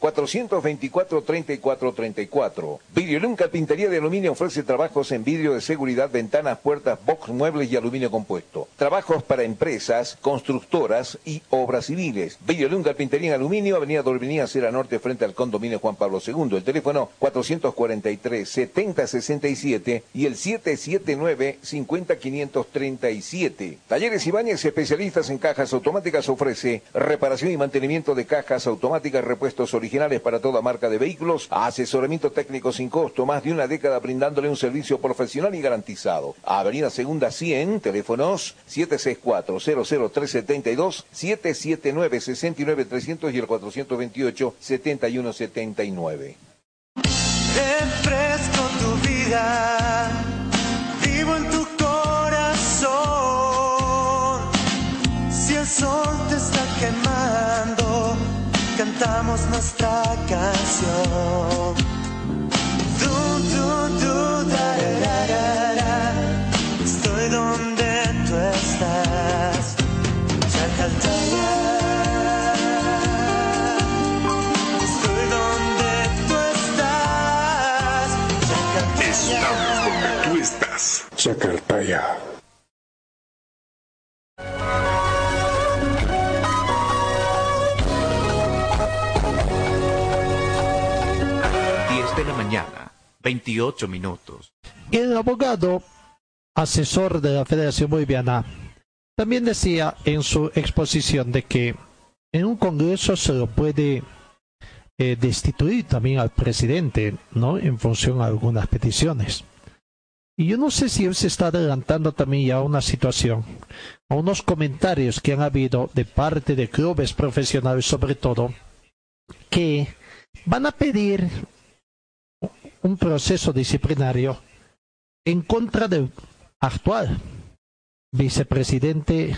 424-3434. Vidriolum Carpintería de Aluminio ofrece trabajos en vidrio de seguridad, ventanas, puertas, box, muebles y aluminio compuesto. Trabajos para empresas, constructoras y obras civiles. Vidriolum Carpintería en Aluminio, Avenida Dorminía, Cera Norte, frente al condominio Juan Pablo II. El teléfono 443-7067 y el 779-50537. Talleres Ibáñez, especialistas en cajas automáticas, ofrece reparación y mantenimiento de cajas automáticas, repuestos originales para toda marca de vehículos, asesoramiento técnico sin costo, más de una década brindándole un servicio profesional y garantizado. Avenida Segunda 100, teléfonos 764-00372, 779-69300 y el 428-7179. Refresco tu vida, vivo en tu corazón. Si el sol te está quemando, cantamos nuestra canción. Du, du, du, da, da. Estoy donde tú estás. Chacaltaya. Estoy donde tú estás. Estamos donde tú estás. Chacaltaya. 28 minutos. El abogado asesor de la Federación Boliviana también decía en su exposición de que en un congreso se lo puede eh, destituir también al presidente, ¿no? En función a algunas peticiones. Y yo no sé si él se está adelantando también ya a una situación, a unos comentarios que han habido de parte de clubes profesionales sobre todo, que van a pedir un proceso disciplinario en contra del actual vicepresidente,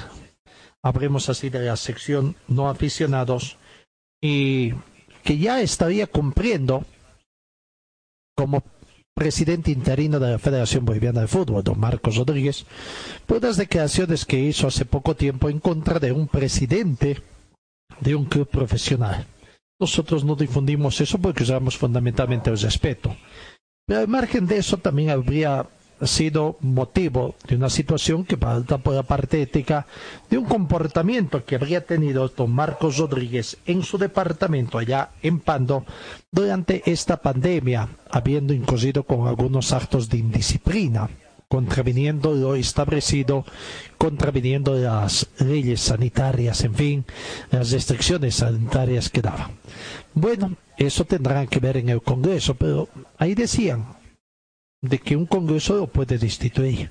hablemos así de la sección no aficionados, y que ya estaría cumpliendo como presidente interino de la Federación Boliviana de Fútbol, don Marcos Rodríguez, por las declaraciones que hizo hace poco tiempo en contra de un presidente de un club profesional. Nosotros no difundimos eso porque usamos fundamentalmente el respeto. Pero al margen de eso también habría sido motivo de una situación que falta por la parte ética de un comportamiento que habría tenido don Marcos Rodríguez en su departamento allá en Pando durante esta pandemia, habiendo incurrido con algunos actos de indisciplina, contraviniendo lo establecido, contraviniendo las leyes sanitarias, en fin, las restricciones sanitarias que daban. Bueno, eso tendrán que ver en el Congreso, pero ahí decían, de que un Congreso lo puede destituir.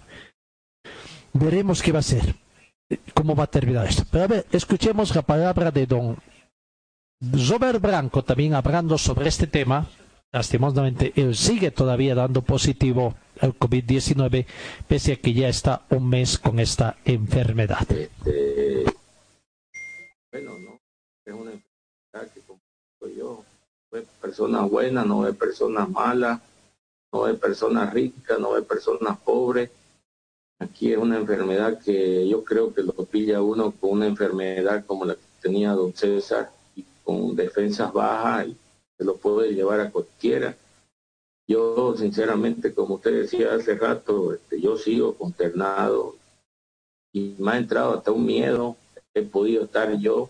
Veremos qué va a ser, cómo va a terminar esto. Pero a ver, escuchemos la palabra de don Robert Branco también hablando sobre este tema. Lastimosamente, él sigue todavía dando positivo al COVID-19, pese a que ya está un mes con esta enfermedad. Este, bueno, no, es una enfermedad que, como yo, no es personas buenas, no es personas malas no hay personas ricas, no hay personas pobres. Aquí es una enfermedad que yo creo que lo pilla uno con una enfermedad como la que tenía don César, y con defensas bajas, y se lo puede llevar a cualquiera. Yo, sinceramente, como usted decía hace rato, este, yo sigo consternado y me ha entrado hasta un miedo. He podido estar yo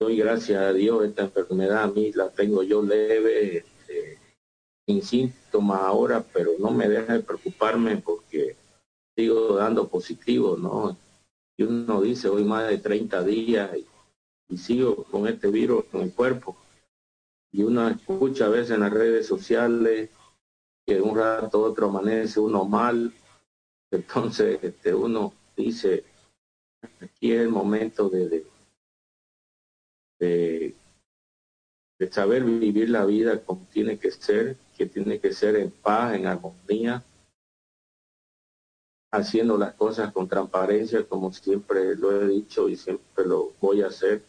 doy gracias a Dios, esta enfermedad a mí la tengo yo leve, este, sin síntomas ahora, pero no me deja de preocuparme porque sigo dando positivo, ¿no? Y uno dice, hoy más de 30 días y, y sigo con este virus en el cuerpo. Y uno escucha a veces en las redes sociales que un rato otro amanece uno mal, entonces este, uno dice, aquí es el momento de, de, saber vivir la vida como tiene que ser, que tiene que ser en paz, en armonía, haciendo las cosas con transparencia, como siempre lo he dicho y siempre lo voy a hacer,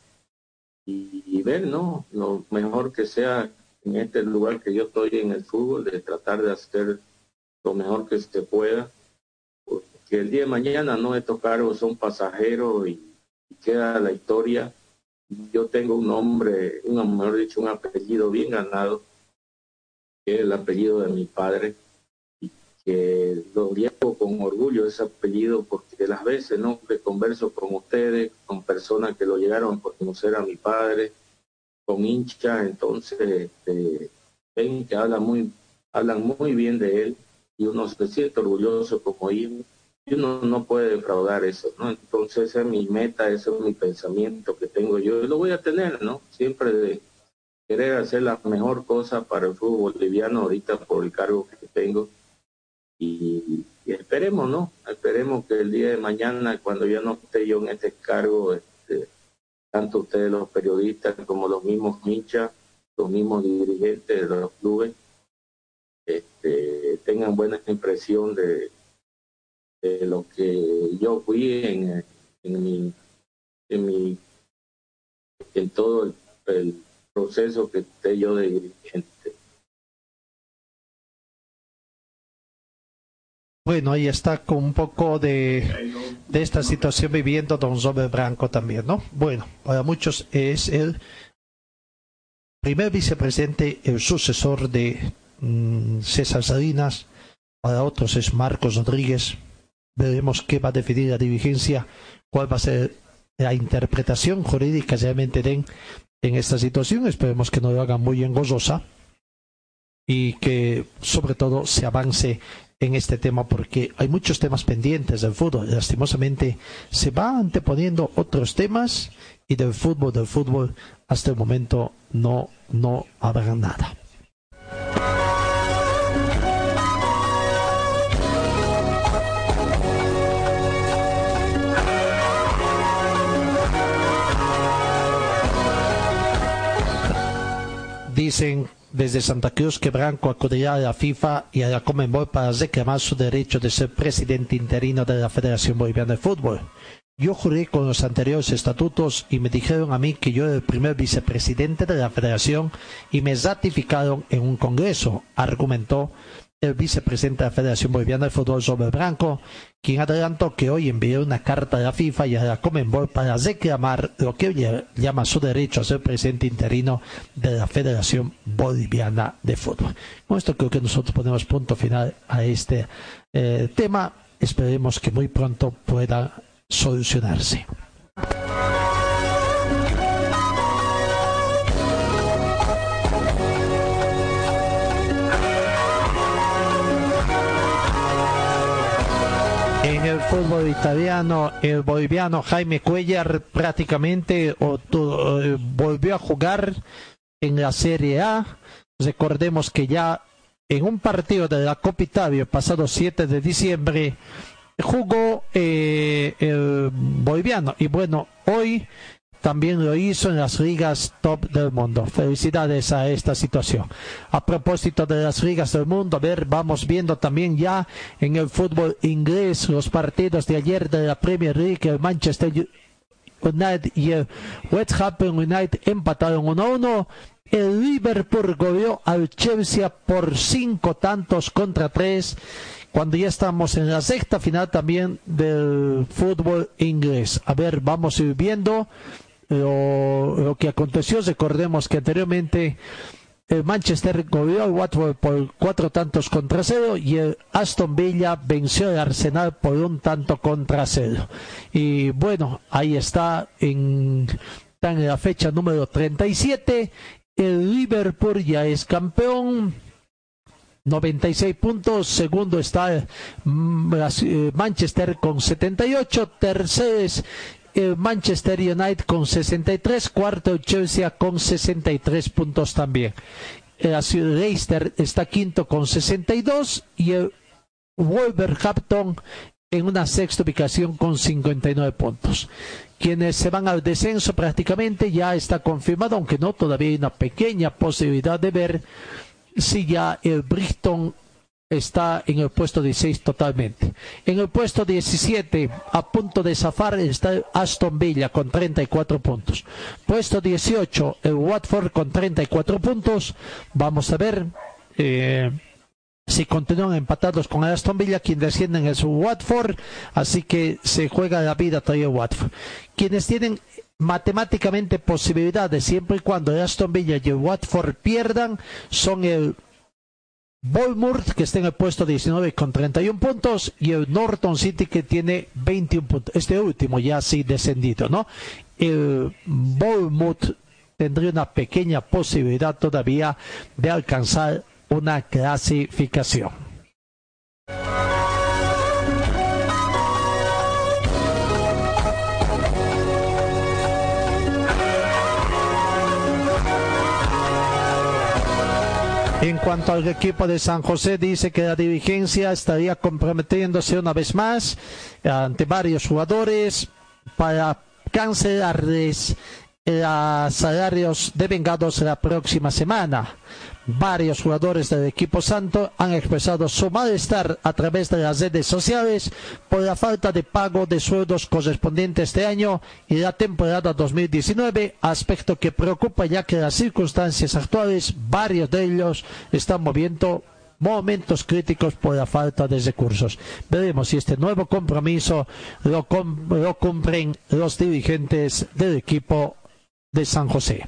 y, ver, ¿no? Lo mejor que sea en este lugar que yo estoy en el fútbol, de tratar de hacer lo mejor que se pueda, porque el día de mañana no estos cargos son pasajeros y, y queda la historia. Yo tengo un nombre, un mejor dicho, un apellido bien ganado, que es el apellido de mi padre, que lo llevo con orgullo ese apellido, porque las veces no que converso con ustedes, con personas que lo llegaron a conocer a mi padre, con hinchas, entonces este, ven que hablan muy, hablan muy bien de él y uno se siente orgulloso como hijo y uno no puede defraudar eso, ¿no? Entonces esa es mi meta, ese es mi pensamiento que tengo yo y lo voy a tener, ¿no? Siempre de querer hacer la mejor cosa para el fútbol boliviano ahorita por el cargo que tengo y, esperemos, ¿no? Esperemos que el día de mañana cuando ya no esté yo en este cargo, este, tanto ustedes los periodistas como los mismos hinchas, los mismos dirigentes de los clubes, este, tengan buena impresión de, lo que yo fui en, en mi en mi en todo el proceso que esté yo de dirigente. Bueno, ahí está con un poco de, de esta situación viviendo Don Zobe Branco también, ¿no? Bueno, para muchos es el primer vicepresidente, el sucesor de mm, César Salinas, para otros es Marcos Rodríguez. Veremos qué va a definir la dirigencia, cuál va a ser la interpretación jurídica que realmente den en esta situación. Esperemos que no lo hagan muy engozosa y que sobre todo se avance en este tema porque hay muchos temas pendientes del fútbol. Lastimosamente se va anteponiendo otros temas y del fútbol, del fútbol, hasta el momento no, no habrá nada. Dicen desde Santa Cruz que Branco acudirá a la FIFA y a la Conmebol para reclamar su derecho de ser presidente interino de la Federación Boliviana de Fútbol. Yo juré con los anteriores estatutos y me dijeron a mí que yo era el primer vicepresidente de la federación y me ratificaron en un congreso, argumentó el vicepresidente de la Federación Boliviana de Fútbol Robert Branco, quien adelantó que hoy envió una carta a la FIFA y a la Comenbol para reclamar lo que llama su derecho a ser presidente interino de la Federación Boliviana de Fútbol. Con esto creo que nosotros ponemos punto final a este eh, tema. Esperemos que muy pronto pueda solucionarse. Fútbol italiano, el boliviano Jaime Cuellar prácticamente eh, volvió a jugar en la Serie A. Recordemos que ya en un partido de la Copa Italia, pasado 7 de diciembre, jugó eh, el boliviano. Y bueno, hoy también lo hizo en las ligas top del mundo. Felicidades a esta situación. A propósito de las ligas del mundo, a ver, vamos viendo también ya en el fútbol inglés los partidos de ayer de la Premier League, el Manchester United y el West Ham United empataron 1-1. El Liverpool goleó al Chelsea por cinco tantos contra tres cuando ya estamos en la sexta final también del fútbol inglés. A ver, vamos a ir viendo lo, que aconteció. Recordemos que anteriormente el Manchester goleó al Watford por cuatro tantos contra cero y el Aston Villa venció al Arsenal por un tanto contra cero. Y bueno, ahí está en en la fecha número 37. El Liverpool ya es campeón. 96 puntos. Segundo está mm, eh, Manchester con 78. Tercero es el Manchester United con 63. Cuarto Chelsea con 63 puntos también. El Leicester está quinto con 62 y el Wolverhampton en una sexta ubicación con 59 puntos. Quienes se van al descenso prácticamente ya está confirmado, aunque no, todavía hay una pequeña posibilidad de ver si ya el Bristol está en el puesto 16 totalmente. En el puesto 17, a punto de zafar, está Aston Villa con 34 puntos. Puesto 18, el Watford con 34 puntos. Vamos a ver. Eh, si continúan empatados con Aston Villa, quien descienden es Watford, así que se juega la vida todavía Watford. Quienes tienen matemáticamente posibilidades, siempre y cuando Aston Villa y el Watford pierdan, son el Bournemouth, que está en el puesto 19 con 31 puntos, y el Norton City, que tiene 21 puntos. Este último ya así descendido, ¿no? El Bournemouth tendría una pequeña posibilidad todavía de alcanzar una clasificación. En cuanto al equipo de San José, dice que la dirigencia estaría comprometiéndose una vez más ante varios jugadores para cancelarles los salarios devengados la próxima semana. Varios jugadores del equipo santo han expresado su malestar a través de las redes sociales por la falta de pago de sueldos correspondientes este año y la temporada 2019, aspecto que preocupa ya que las circunstancias actuales, varios de ellos están moviendo momentos críticos por la falta de recursos. Veremos si este nuevo compromiso lo, lo cumplen los dirigentes del equipo de San José.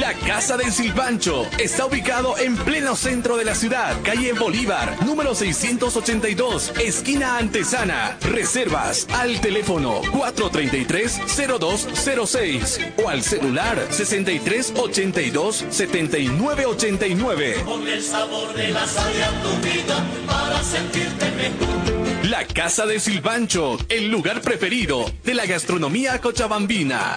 La Casa del Silvancho está ubicado en pleno centro de la ciudad, calle Bolívar, número 682, esquina Antesana. Reservas al teléfono 433-0206 o al celular 6382-7989. Con el sabor de la sal tu vida para sentirte mejor. La Casa de Silvancho, el lugar preferido de la gastronomía cochabambina.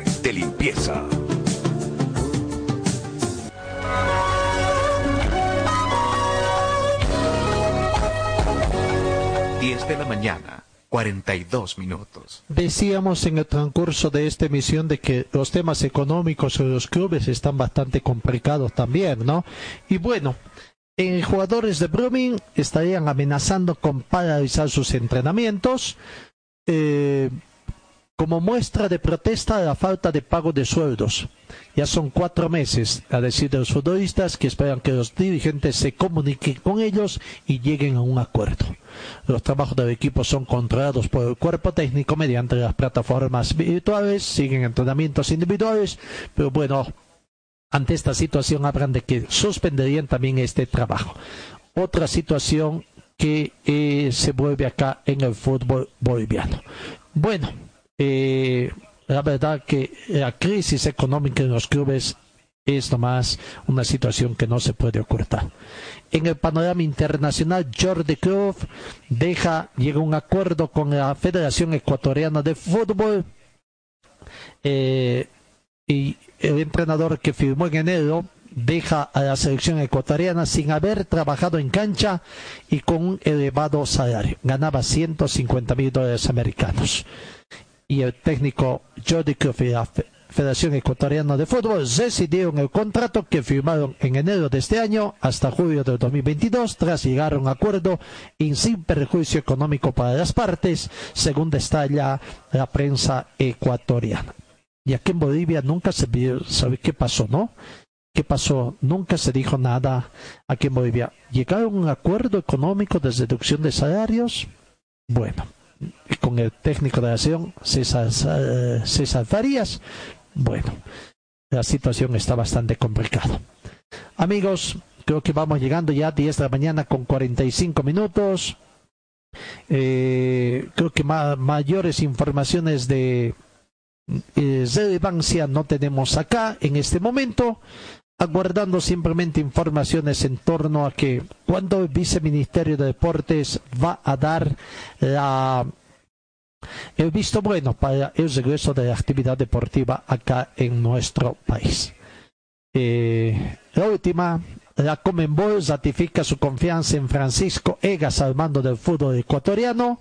de limpieza. Diez de la mañana. 42 minutos. Decíamos en el transcurso de esta emisión de que los temas económicos en los clubes están bastante complicados también, ¿no? Y bueno, en jugadores de Brumming estarían amenazando con paralizar sus entrenamientos. Eh, como muestra de protesta de la falta de pago de sueldos. Ya son cuatro meses, a decir de los futbolistas, que esperan que los dirigentes se comuniquen con ellos y lleguen a un acuerdo. Los trabajos del equipo son controlados por el cuerpo técnico mediante las plataformas virtuales, siguen entrenamientos individuales, pero bueno, ante esta situación habrán de que suspenderían también este trabajo. Otra situación que eh, se vuelve acá en el fútbol boliviano. Bueno, eh, la verdad que la crisis económica en los clubes es nomás una situación que no se puede ocultar. En el panorama internacional, Jordi Cruz deja, llega a un acuerdo con la Federación Ecuatoriana de Fútbol eh, y el entrenador que firmó en enero deja a la selección ecuatoriana sin haber trabajado en cancha y con un elevado salario. Ganaba 150 mil dólares americanos y el técnico Jordi Cruyff. Federación Ecuatoriana de Fútbol decidieron el contrato que firmaron en enero de este año hasta julio del 2022 tras llegar a un acuerdo y sin perjuicio económico para las partes, según destalla la prensa ecuatoriana. Y aquí en Bolivia nunca se vio, ¿sabe qué pasó, no? ¿Qué pasó? Nunca se dijo nada aquí en Bolivia. ¿Llegaron a un acuerdo económico de reducción de salarios? Bueno, con el técnico de la sesión, César, eh, César Farias. Bueno, la situación está bastante complicada. Amigos, creo que vamos llegando ya a 10 de la mañana con 45 minutos. Eh, creo que ma mayores informaciones de eh, relevancia no tenemos acá en este momento aguardando simplemente informaciones en torno a que cuando el viceministerio de Deportes va a dar la el visto bueno para el regreso de la actividad deportiva acá en nuestro país. Eh, la última, la Comenbol ratifica su confianza en Francisco Egas al mando del fútbol ecuatoriano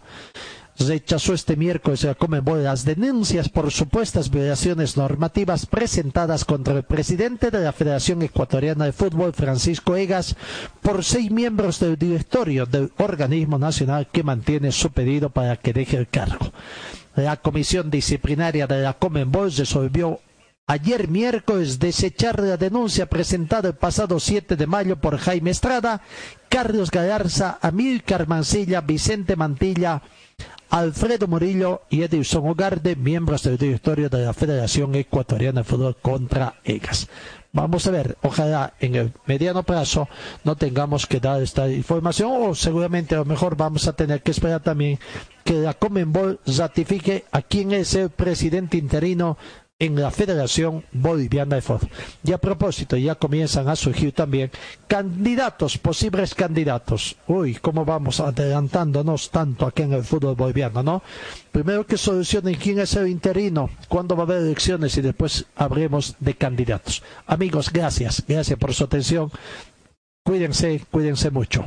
rechazó este miércoles la Comebol las denuncias por supuestas violaciones normativas presentadas contra el presidente de la Federación Ecuatoriana de Fútbol, Francisco Egas, por seis miembros del directorio del organismo nacional que mantiene su pedido para que deje el cargo. La comisión disciplinaria de la Comebol resolvió ayer miércoles desechar la denuncia presentada el pasado 7 de mayo por Jaime Estrada, Carlos Galarza, Amílcar Mancilla, Vicente Mantilla, Alfredo Murillo y Edison Ugarte, miembros del directorio de la Federación Ecuatoriana de Fútbol contra EGAS. Vamos a ver, ojalá en el mediano plazo no tengamos que dar esta información o seguramente a lo mejor vamos a tener que esperar también que la Comenbol ratifique a quién es el presidente interino en la Federación Boliviana de Fútbol. Y a propósito, ya comienzan a surgir también candidatos, posibles candidatos. Uy, cómo vamos adelantándonos tanto aquí en el fútbol boliviano, ¿no? Primero que solucionen quién es el interino, cuándo va a haber elecciones y después hablemos de candidatos. Amigos, gracias, gracias por su atención. Cuídense, cuídense mucho.